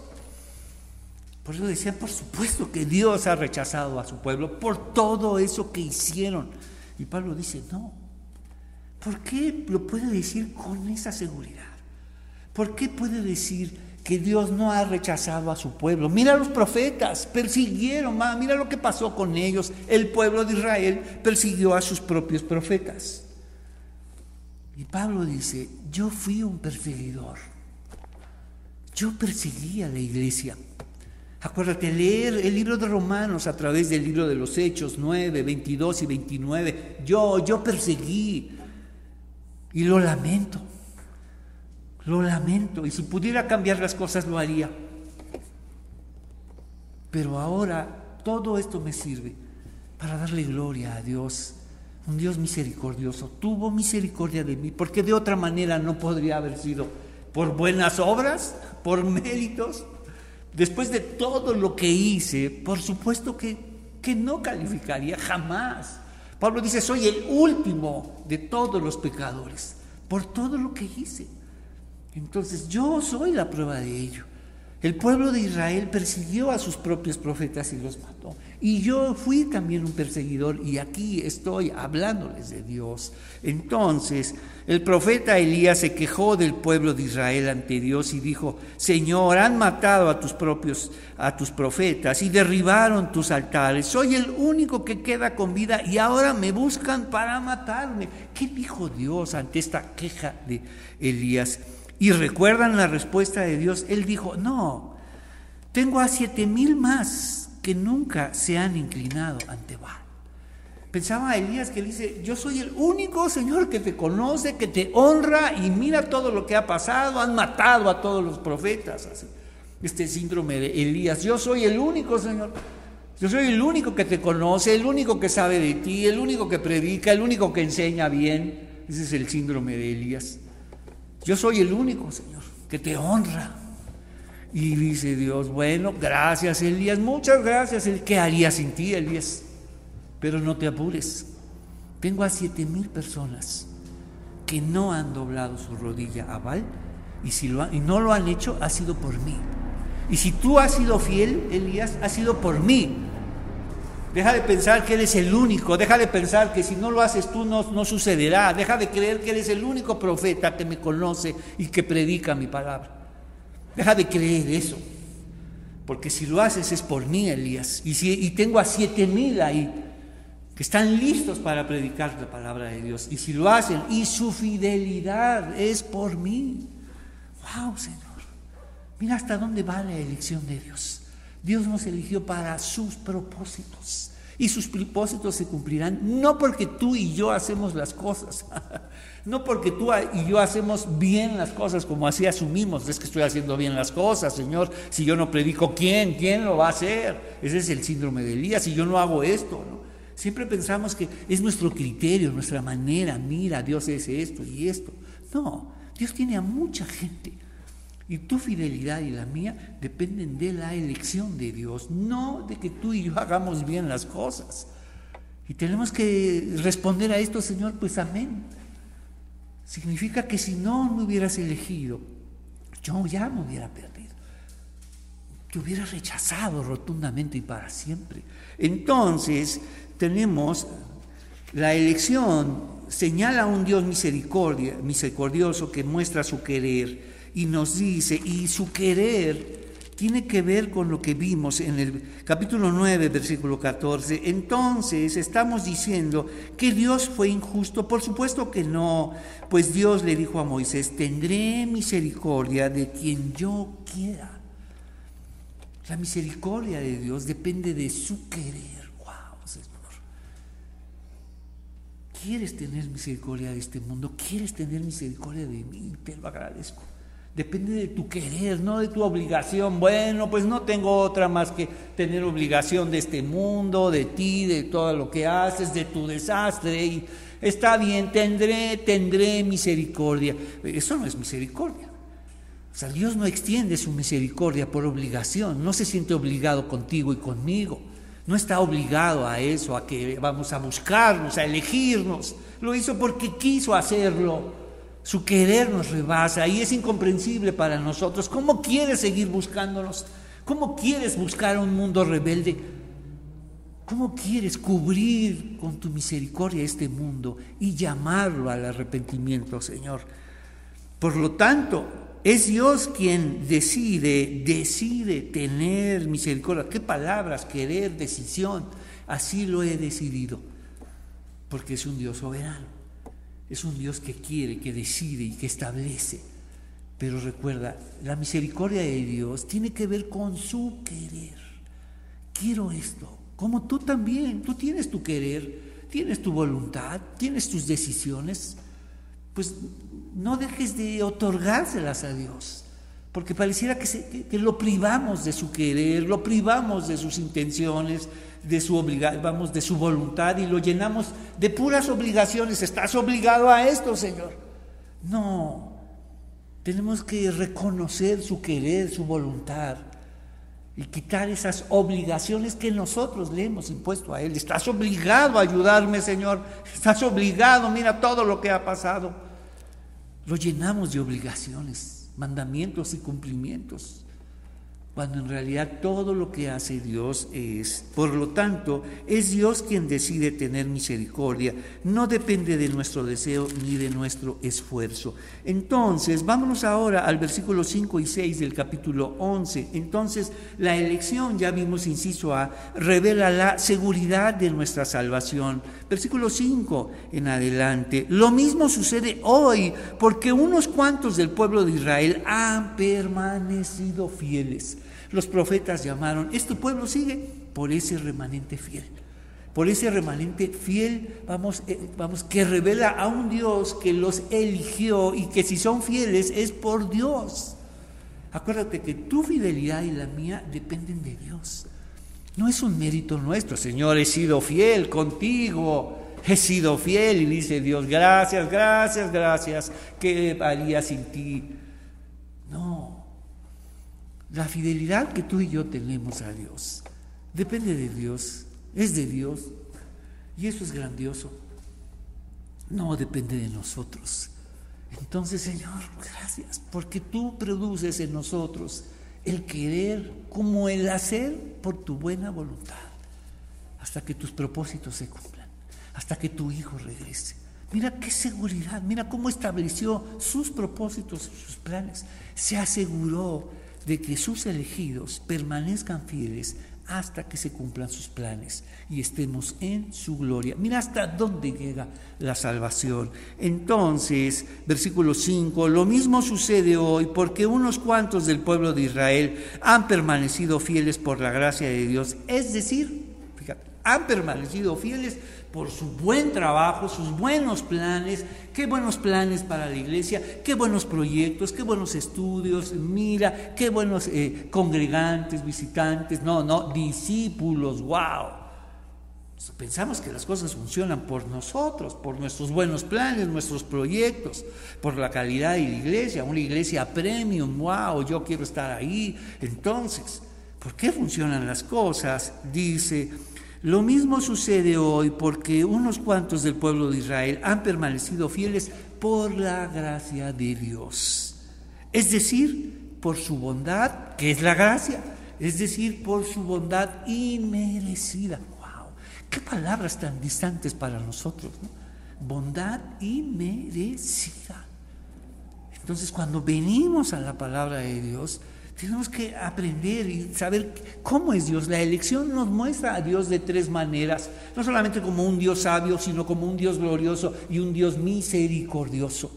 Por eso decían, por supuesto que Dios ha rechazado a su pueblo por todo eso que hicieron. Y Pablo dice, no. ¿Por qué lo puede decir con esa seguridad? ¿Por qué puede decir que Dios no ha rechazado a su pueblo? Mira a los profetas, persiguieron, mira lo que pasó con ellos. El pueblo de Israel persiguió a sus propios profetas. Y Pablo dice, yo fui un perseguidor. Yo perseguí a la iglesia. Acuérdate, leer el libro de Romanos a través del libro de los Hechos 9, 22 y 29. Yo, yo perseguí. Y lo lamento. Lo lamento. Y si pudiera cambiar las cosas, lo haría. Pero ahora todo esto me sirve para darle gloria a Dios un Dios misericordioso, tuvo misericordia de mí, porque de otra manera no podría haber sido por buenas obras, por méritos. Después de todo lo que hice, por supuesto que, que no calificaría jamás. Pablo dice, soy el último de todos los pecadores, por todo lo que hice. Entonces yo soy la prueba de ello. El pueblo de Israel persiguió a sus propios profetas y los mató. Y yo fui también un perseguidor y aquí estoy hablándoles de Dios. Entonces el profeta Elías se quejó del pueblo de Israel ante Dios y dijo, Señor, han matado a tus propios, a tus profetas y derribaron tus altares. Soy el único que queda con vida y ahora me buscan para matarme. ¿Qué dijo Dios ante esta queja de Elías? Y recuerdan la respuesta de Dios. Él dijo, no, tengo a siete mil más que nunca se han inclinado ante Baal. Pensaba Elías que dice, yo soy el único Señor que te conoce, que te honra y mira todo lo que ha pasado, han matado a todos los profetas. Este síndrome de Elías, yo soy el único Señor. Yo soy el único que te conoce, el único que sabe de ti, el único que predica, el único que enseña bien. Ese es el síndrome de Elías. Yo soy el único, Señor, que te honra. Y dice Dios, bueno, gracias Elías, muchas gracias. ¿Qué haría sin ti, Elías? Pero no te apures. Tengo a siete mil personas que no han doblado su rodilla a Baal y si lo y no lo han hecho, ha sido por mí. Y si tú has sido fiel, Elías, ha sido por mí. Deja de pensar que eres el único, deja de pensar que si no lo haces tú no, no sucederá, deja de creer que eres el único profeta que me conoce y que predica mi palabra. Deja de creer eso, porque si lo haces es por mí, Elías, y, y tengo a siete mil ahí que están listos para predicar la palabra de Dios, y si lo hacen, y su fidelidad es por mí. ¡Wow, Señor! Mira hasta dónde va la elección de Dios. Dios nos eligió para sus propósitos. Y sus propósitos se cumplirán no porque tú y yo hacemos las cosas, [laughs] no porque tú y yo hacemos bien las cosas como así asumimos, es que estoy haciendo bien las cosas, Señor, si yo no predico, ¿quién? ¿Quién lo va a hacer? Ese es el síndrome de Elías, si yo no hago esto. Siempre pensamos que es nuestro criterio, nuestra manera, mira, Dios es esto y esto. No, Dios tiene a mucha gente y tu fidelidad y la mía dependen de la elección de Dios, no de que tú y yo hagamos bien las cosas. Y tenemos que responder a esto, Señor, pues amén. Significa que si no me hubieras elegido, yo ya me hubiera perdido. Te hubiera rechazado rotundamente y para siempre. Entonces, tenemos la elección, señala a un Dios misericordia, misericordioso que muestra su querer y nos dice, y su querer tiene que ver con lo que vimos en el capítulo 9, versículo 14. Entonces estamos diciendo que Dios fue injusto. Por supuesto que no, pues Dios le dijo a Moisés, tendré misericordia de quien yo quiera. La misericordia de Dios depende de su querer. Wow, Señor. ¿Quieres tener misericordia de este mundo? ¿Quieres tener misericordia de mí? Te lo agradezco. Depende de tu querer, no de tu obligación. Bueno, pues no tengo otra más que tener obligación de este mundo, de ti, de todo lo que haces, de tu desastre. Y está bien, tendré, tendré misericordia. Eso no es misericordia. O sea, Dios no extiende su misericordia por obligación, no se siente obligado contigo y conmigo. No está obligado a eso, a que vamos a buscarnos, a elegirnos. Lo hizo porque quiso hacerlo. Su querer nos rebasa y es incomprensible para nosotros. ¿Cómo quieres seguir buscándonos? ¿Cómo quieres buscar un mundo rebelde? ¿Cómo quieres cubrir con tu misericordia este mundo y llamarlo al arrepentimiento, Señor? Por lo tanto, es Dios quien decide, decide tener misericordia. ¿Qué palabras? Querer, decisión. Así lo he decidido, porque es un Dios soberano. Es un Dios que quiere, que decide y que establece. Pero recuerda, la misericordia de Dios tiene que ver con su querer. Quiero esto, como tú también. Tú tienes tu querer, tienes tu voluntad, tienes tus decisiones. Pues no dejes de otorgárselas a Dios. Porque pareciera que, lo privamos de su querer, lo privamos de sus intenciones, de su vamos, de su voluntad y lo llenamos de puras obligaciones. Estás obligado a esto, Señor. No. Tenemos que reconocer su querer, su voluntad y quitar esas obligaciones que nosotros le hemos impuesto a Él. Estás obligado a ayudarme, Señor. Estás obligado, mira todo lo que ha pasado. Lo llenamos de obligaciones, mandamientos y cumplimientos cuando en realidad todo lo que hace Dios es. Por lo tanto, es Dios quien decide tener misericordia, no depende de nuestro deseo ni de nuestro esfuerzo. Entonces, vámonos ahora al versículo 5 y 6 del capítulo 11. Entonces, la elección, ya vimos, inciso A, revela la seguridad de nuestra salvación. Versículo 5 en adelante. Lo mismo sucede hoy, porque unos cuantos del pueblo de Israel han permanecido fieles los profetas llamaron, este pueblo sigue por ese remanente fiel. Por ese remanente fiel, vamos, eh, vamos, que revela a un Dios que los eligió y que si son fieles es por Dios. Acuérdate que tu fidelidad y la mía dependen de Dios. No es un mérito nuestro, Señor, he sido fiel contigo, he sido fiel y dice Dios, gracias, gracias, gracias, ¿qué haría sin ti? La fidelidad que tú y yo tenemos a Dios depende de Dios, es de Dios, y eso es grandioso. No depende de nosotros. Entonces, Señor, gracias, porque tú produces en nosotros el querer como el hacer por tu buena voluntad, hasta que tus propósitos se cumplan, hasta que tu Hijo regrese. Mira qué seguridad, mira cómo estableció sus propósitos, sus planes. Se aseguró de que sus elegidos permanezcan fieles hasta que se cumplan sus planes y estemos en su gloria. Mira hasta dónde llega la salvación. Entonces, versículo 5, lo mismo sucede hoy porque unos cuantos del pueblo de Israel han permanecido fieles por la gracia de Dios, es decir, fíjate, han permanecido fieles por su buen trabajo, sus buenos planes, qué buenos planes para la iglesia, qué buenos proyectos, qué buenos estudios, mira, qué buenos eh, congregantes, visitantes, no, no, discípulos, wow. Pensamos que las cosas funcionan por nosotros, por nuestros buenos planes, nuestros proyectos, por la calidad de la iglesia, una iglesia premium, wow, yo quiero estar ahí. Entonces, ¿por qué funcionan las cosas? Dice lo mismo sucede hoy porque unos cuantos del pueblo de Israel han permanecido fieles por la gracia de Dios. Es decir, por su bondad, que es la gracia, es decir, por su bondad inmerecida. ¡Wow! ¡Qué palabras tan distantes para nosotros! Bondad inmerecida. Entonces, cuando venimos a la palabra de Dios, tenemos que aprender y saber cómo es Dios. La elección nos muestra a Dios de tres maneras, no solamente como un Dios sabio, sino como un Dios glorioso y un Dios misericordioso.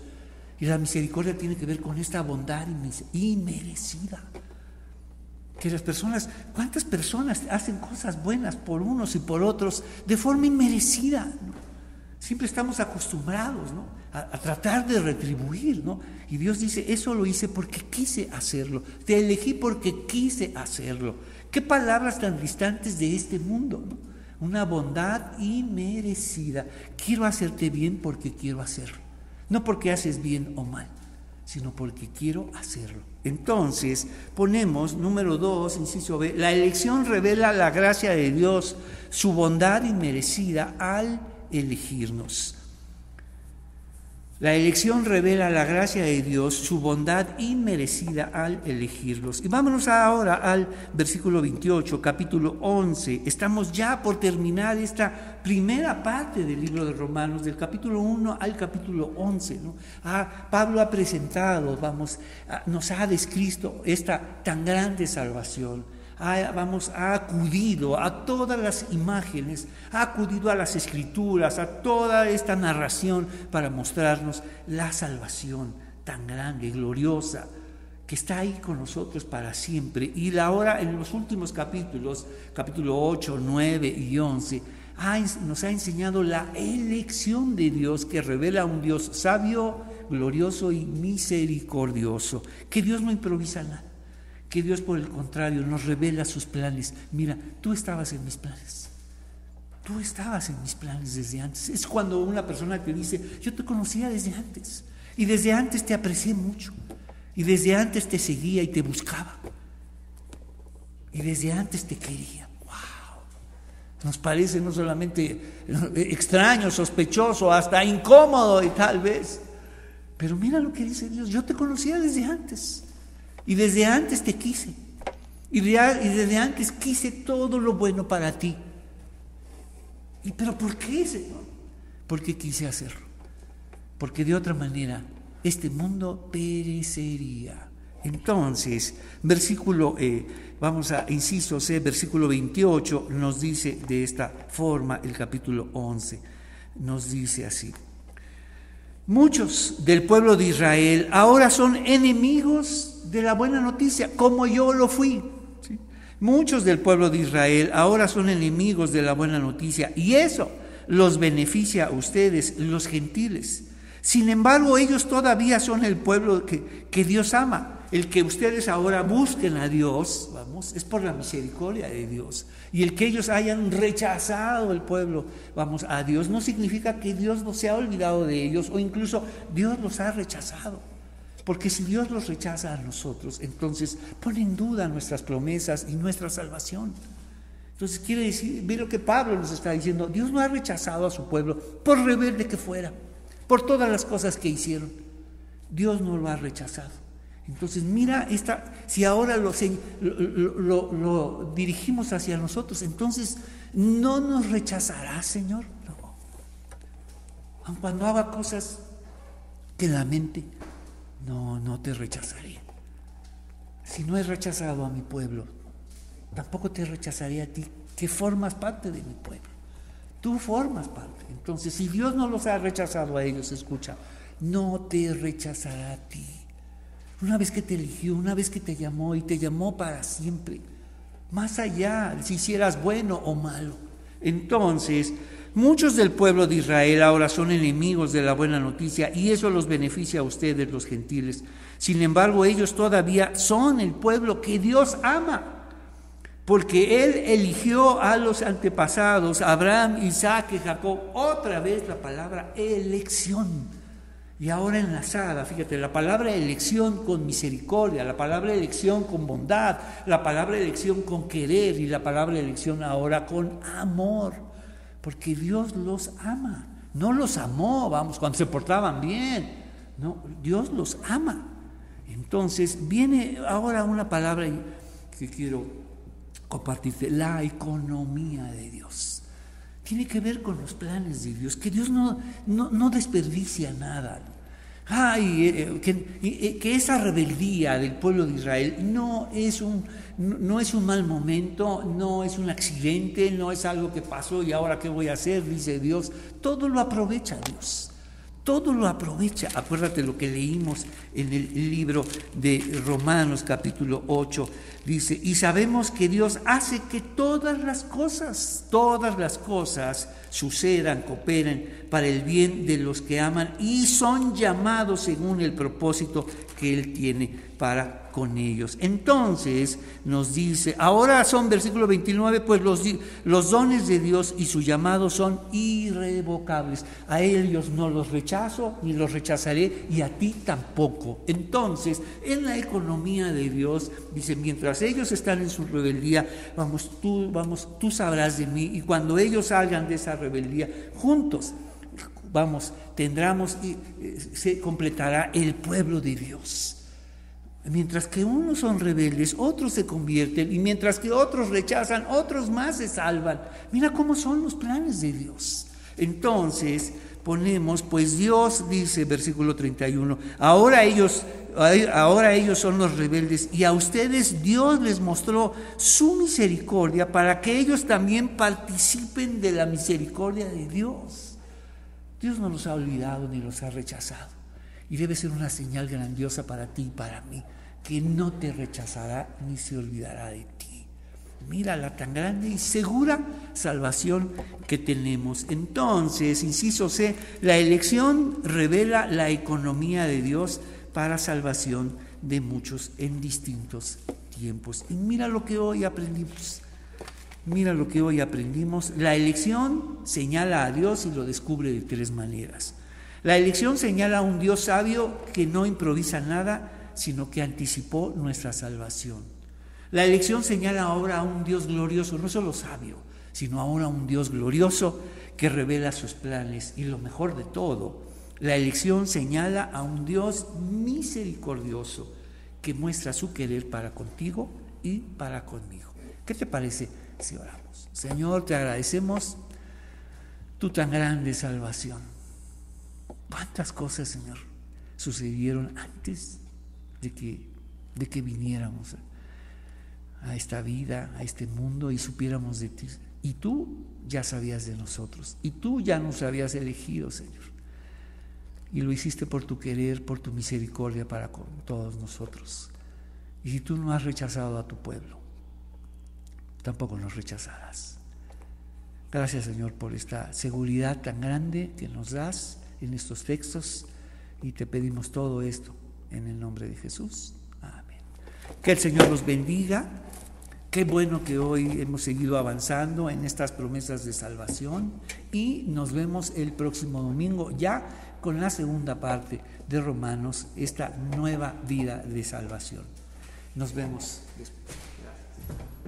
Y la misericordia tiene que ver con esta bondad inmerecida. Que las personas, ¿cuántas personas hacen cosas buenas por unos y por otros de forma inmerecida? Siempre estamos acostumbrados a, tratar de retribuir, ¿no? Y Dios dice, eso lo hice porque quise hacerlo, te elegí porque quise hacerlo. Qué palabras tan distantes de este mundo, ¿no? Una bondad inmerecida. Quiero hacerte bien porque quiero hacerlo. No porque haces bien o mal, sino porque quiero hacerlo. Entonces, ponemos número dos, inciso B, la elección revela la gracia de Dios, su bondad inmerecida al elegirnos. La elección revela la gracia de Dios, su bondad inmerecida al elegirlos. Y vámonos ahora al versículo 28, capítulo 11. Estamos ya por terminar esta primera parte del libro de Romanos, del capítulo 1 al capítulo 11. ¿no? Ah, Pablo ha presentado, vamos, nos ha descrito esta tan grande salvación ha, vamos, ha acudido a todas las imágenes, ha acudido a las escrituras, a toda esta narración para mostrarnos la salvación tan grande, gloriosa, que está ahí con nosotros para siempre. Y ahora en los últimos capítulos, capítulo 8, 9 y 11, nos ha enseñado la elección de Dios que revela a un Dios sabio, glorioso y misericordioso, que Dios no improvisa nada que Dios por el contrario nos revela sus planes. Mira, tú estabas en mis planes. Tú estabas en mis planes desde antes. Es cuando una persona te dice, yo te conocía desde antes. Y desde antes te aprecié mucho. Y desde antes te seguía y te buscaba. Y desde antes te quería. ¡Wow! Nos parece no solamente extraño, sospechoso, hasta incómodo y tal vez. Pero mira lo que dice Dios. Yo te conocía desde antes. Y desde antes te quise. Y, desde antes quise todo lo bueno para ti. ¿Y pero por qué, Señor? Porque quise hacerlo. Porque de otra manera este mundo perecería. Entonces, versículo, eh, vamos a, inciso C, versículo 28, nos dice de esta forma el capítulo 11. Nos dice así. Muchos del pueblo de Israel ahora son enemigos de la buena noticia, como yo lo fui. Muchos del pueblo de Israel ahora son enemigos de la buena noticia y eso los beneficia a ustedes, los gentiles. Sin embargo, ellos todavía son el pueblo que, que Dios ama. El que ustedes ahora busquen a Dios, vamos, es por la misericordia de Dios. Y el que ellos hayan rechazado el pueblo, vamos, a Dios, no significa que Dios no se ha olvidado de ellos o incluso Dios los ha rechazado. Porque si Dios los rechaza a nosotros, entonces pone en duda nuestras promesas y nuestra salvación. Entonces quiere decir, ve lo que Pablo nos está diciendo, Dios no ha rechazado a su pueblo por rebelde que fuera, por todas las cosas que hicieron. Dios no lo ha rechazado. Entonces mira, esta, si ahora lo, dirigimos hacia nosotros, entonces no nos rechazará, Señor. No. Cuando haga cosas que la mente no, no te rechazaré. Si no he rechazado a mi pueblo, tampoco te rechazaré a ti, que formas parte de mi pueblo. Tú formas parte. Entonces, si Dios no los ha rechazado a ellos, escucha, no te rechazará a ti. Una vez que te eligió, una vez que te llamó y te llamó para siempre, más allá, si hicieras bueno o malo. Entonces, Muchos del pueblo de Israel ahora son enemigos de la buena noticia y eso los beneficia a ustedes, los gentiles. Sin embargo, ellos todavía son el pueblo que Dios ama, porque Él eligió a los antepasados, Abraham, Isaac y Jacob. Otra vez la palabra elección. Y ahora enlazada, fíjate, la palabra elección con misericordia, la palabra elección con bondad, la palabra elección con querer y la palabra elección ahora con amor porque Dios los ama. No los amó, vamos, cuando se portaban bien. No, Dios los ama. Entonces, viene ahora una palabra que quiero compartirte, la economía de Dios. Tiene que ver con los planes de Dios, que Dios no, no, desperdicia nada. Ay, eh, que, eh, que, esa rebeldía del pueblo de Israel no es, un, no es un mal momento, no es un accidente, no es algo que pasó y ahora qué voy a hacer, dice Dios. Todo lo aprovecha Dios todo lo aprovecha. Acuérdate lo que leímos en el libro de Romanos capítulo 8. Dice, y sabemos que Dios hace que todas las cosas, todas las cosas sucedan, cooperen para el bien de los que aman y son llamados según el propósito que Él tiene para con ellos. Entonces nos dice, ahora son, versículo 29, pues los, dones de Dios y su llamado son irrevocables. A ellos no los rechazo ni los rechazaré y a ti tampoco. Entonces, en la economía de Dios, dice, mientras ellos están en su rebeldía, vamos, tú, vamos, tú sabrás de mí y cuando ellos salgan de esa rebeldía, juntos vamos, tendremos y eh, se completará el pueblo de Dios. Mientras que unos son rebeldes, otros se convierten, y mientras que otros rechazan, otros más se salvan. Mira cómo son los planes de Dios. Entonces ponemos, pues Dios dice, versículo 31, ahora ellos, ahora ellos son los rebeldes, y a ustedes Dios les mostró su misericordia para que ellos también participen de la misericordia de Dios. Dios no los ha olvidado ni los ha rechazado. Y debe ser una señal grandiosa para ti y para mí, que no te rechazará ni se olvidará de ti. Mira la tan grande y segura salvación que tenemos. Entonces, inciso C, la elección revela la economía de Dios para salvación de muchos en distintos tiempos. Y mira lo que hoy aprendimos. Mira lo que hoy aprendimos. La elección señala a Dios y lo descubre de tres maneras. La elección señala a un Dios sabio que no improvisa nada, sino que anticipó nuestra salvación. La elección señala ahora a un Dios glorioso, no solo sabio, sino ahora a un Dios glorioso que revela sus planes. Y lo mejor de todo, la elección señala a un Dios misericordioso que muestra su querer para contigo y para conmigo. ¿Qué te parece? Oramos. Señor, te agradecemos tu tan grande salvación. ¿Cuántas cosas, Señor, sucedieron antes de que, de que viniéramos a esta vida, a este mundo y supiéramos de ti? Y tú ya sabías de nosotros. Y tú ya nos habías elegido, Señor. Y lo hiciste por tu querer, por tu misericordia para con todos nosotros. Y si tú no has rechazado a tu pueblo, tampoco nos rechazarás. Gracias Señor por esta seguridad tan grande que nos das en estos textos y te pedimos todo esto en el nombre de Jesús. Amén. Que el Señor los bendiga. Qué bueno que hoy hemos seguido avanzando en estas promesas de salvación y nos vemos el próximo domingo ya con la segunda parte de Romanos, esta nueva vida de salvación. Nos vemos después.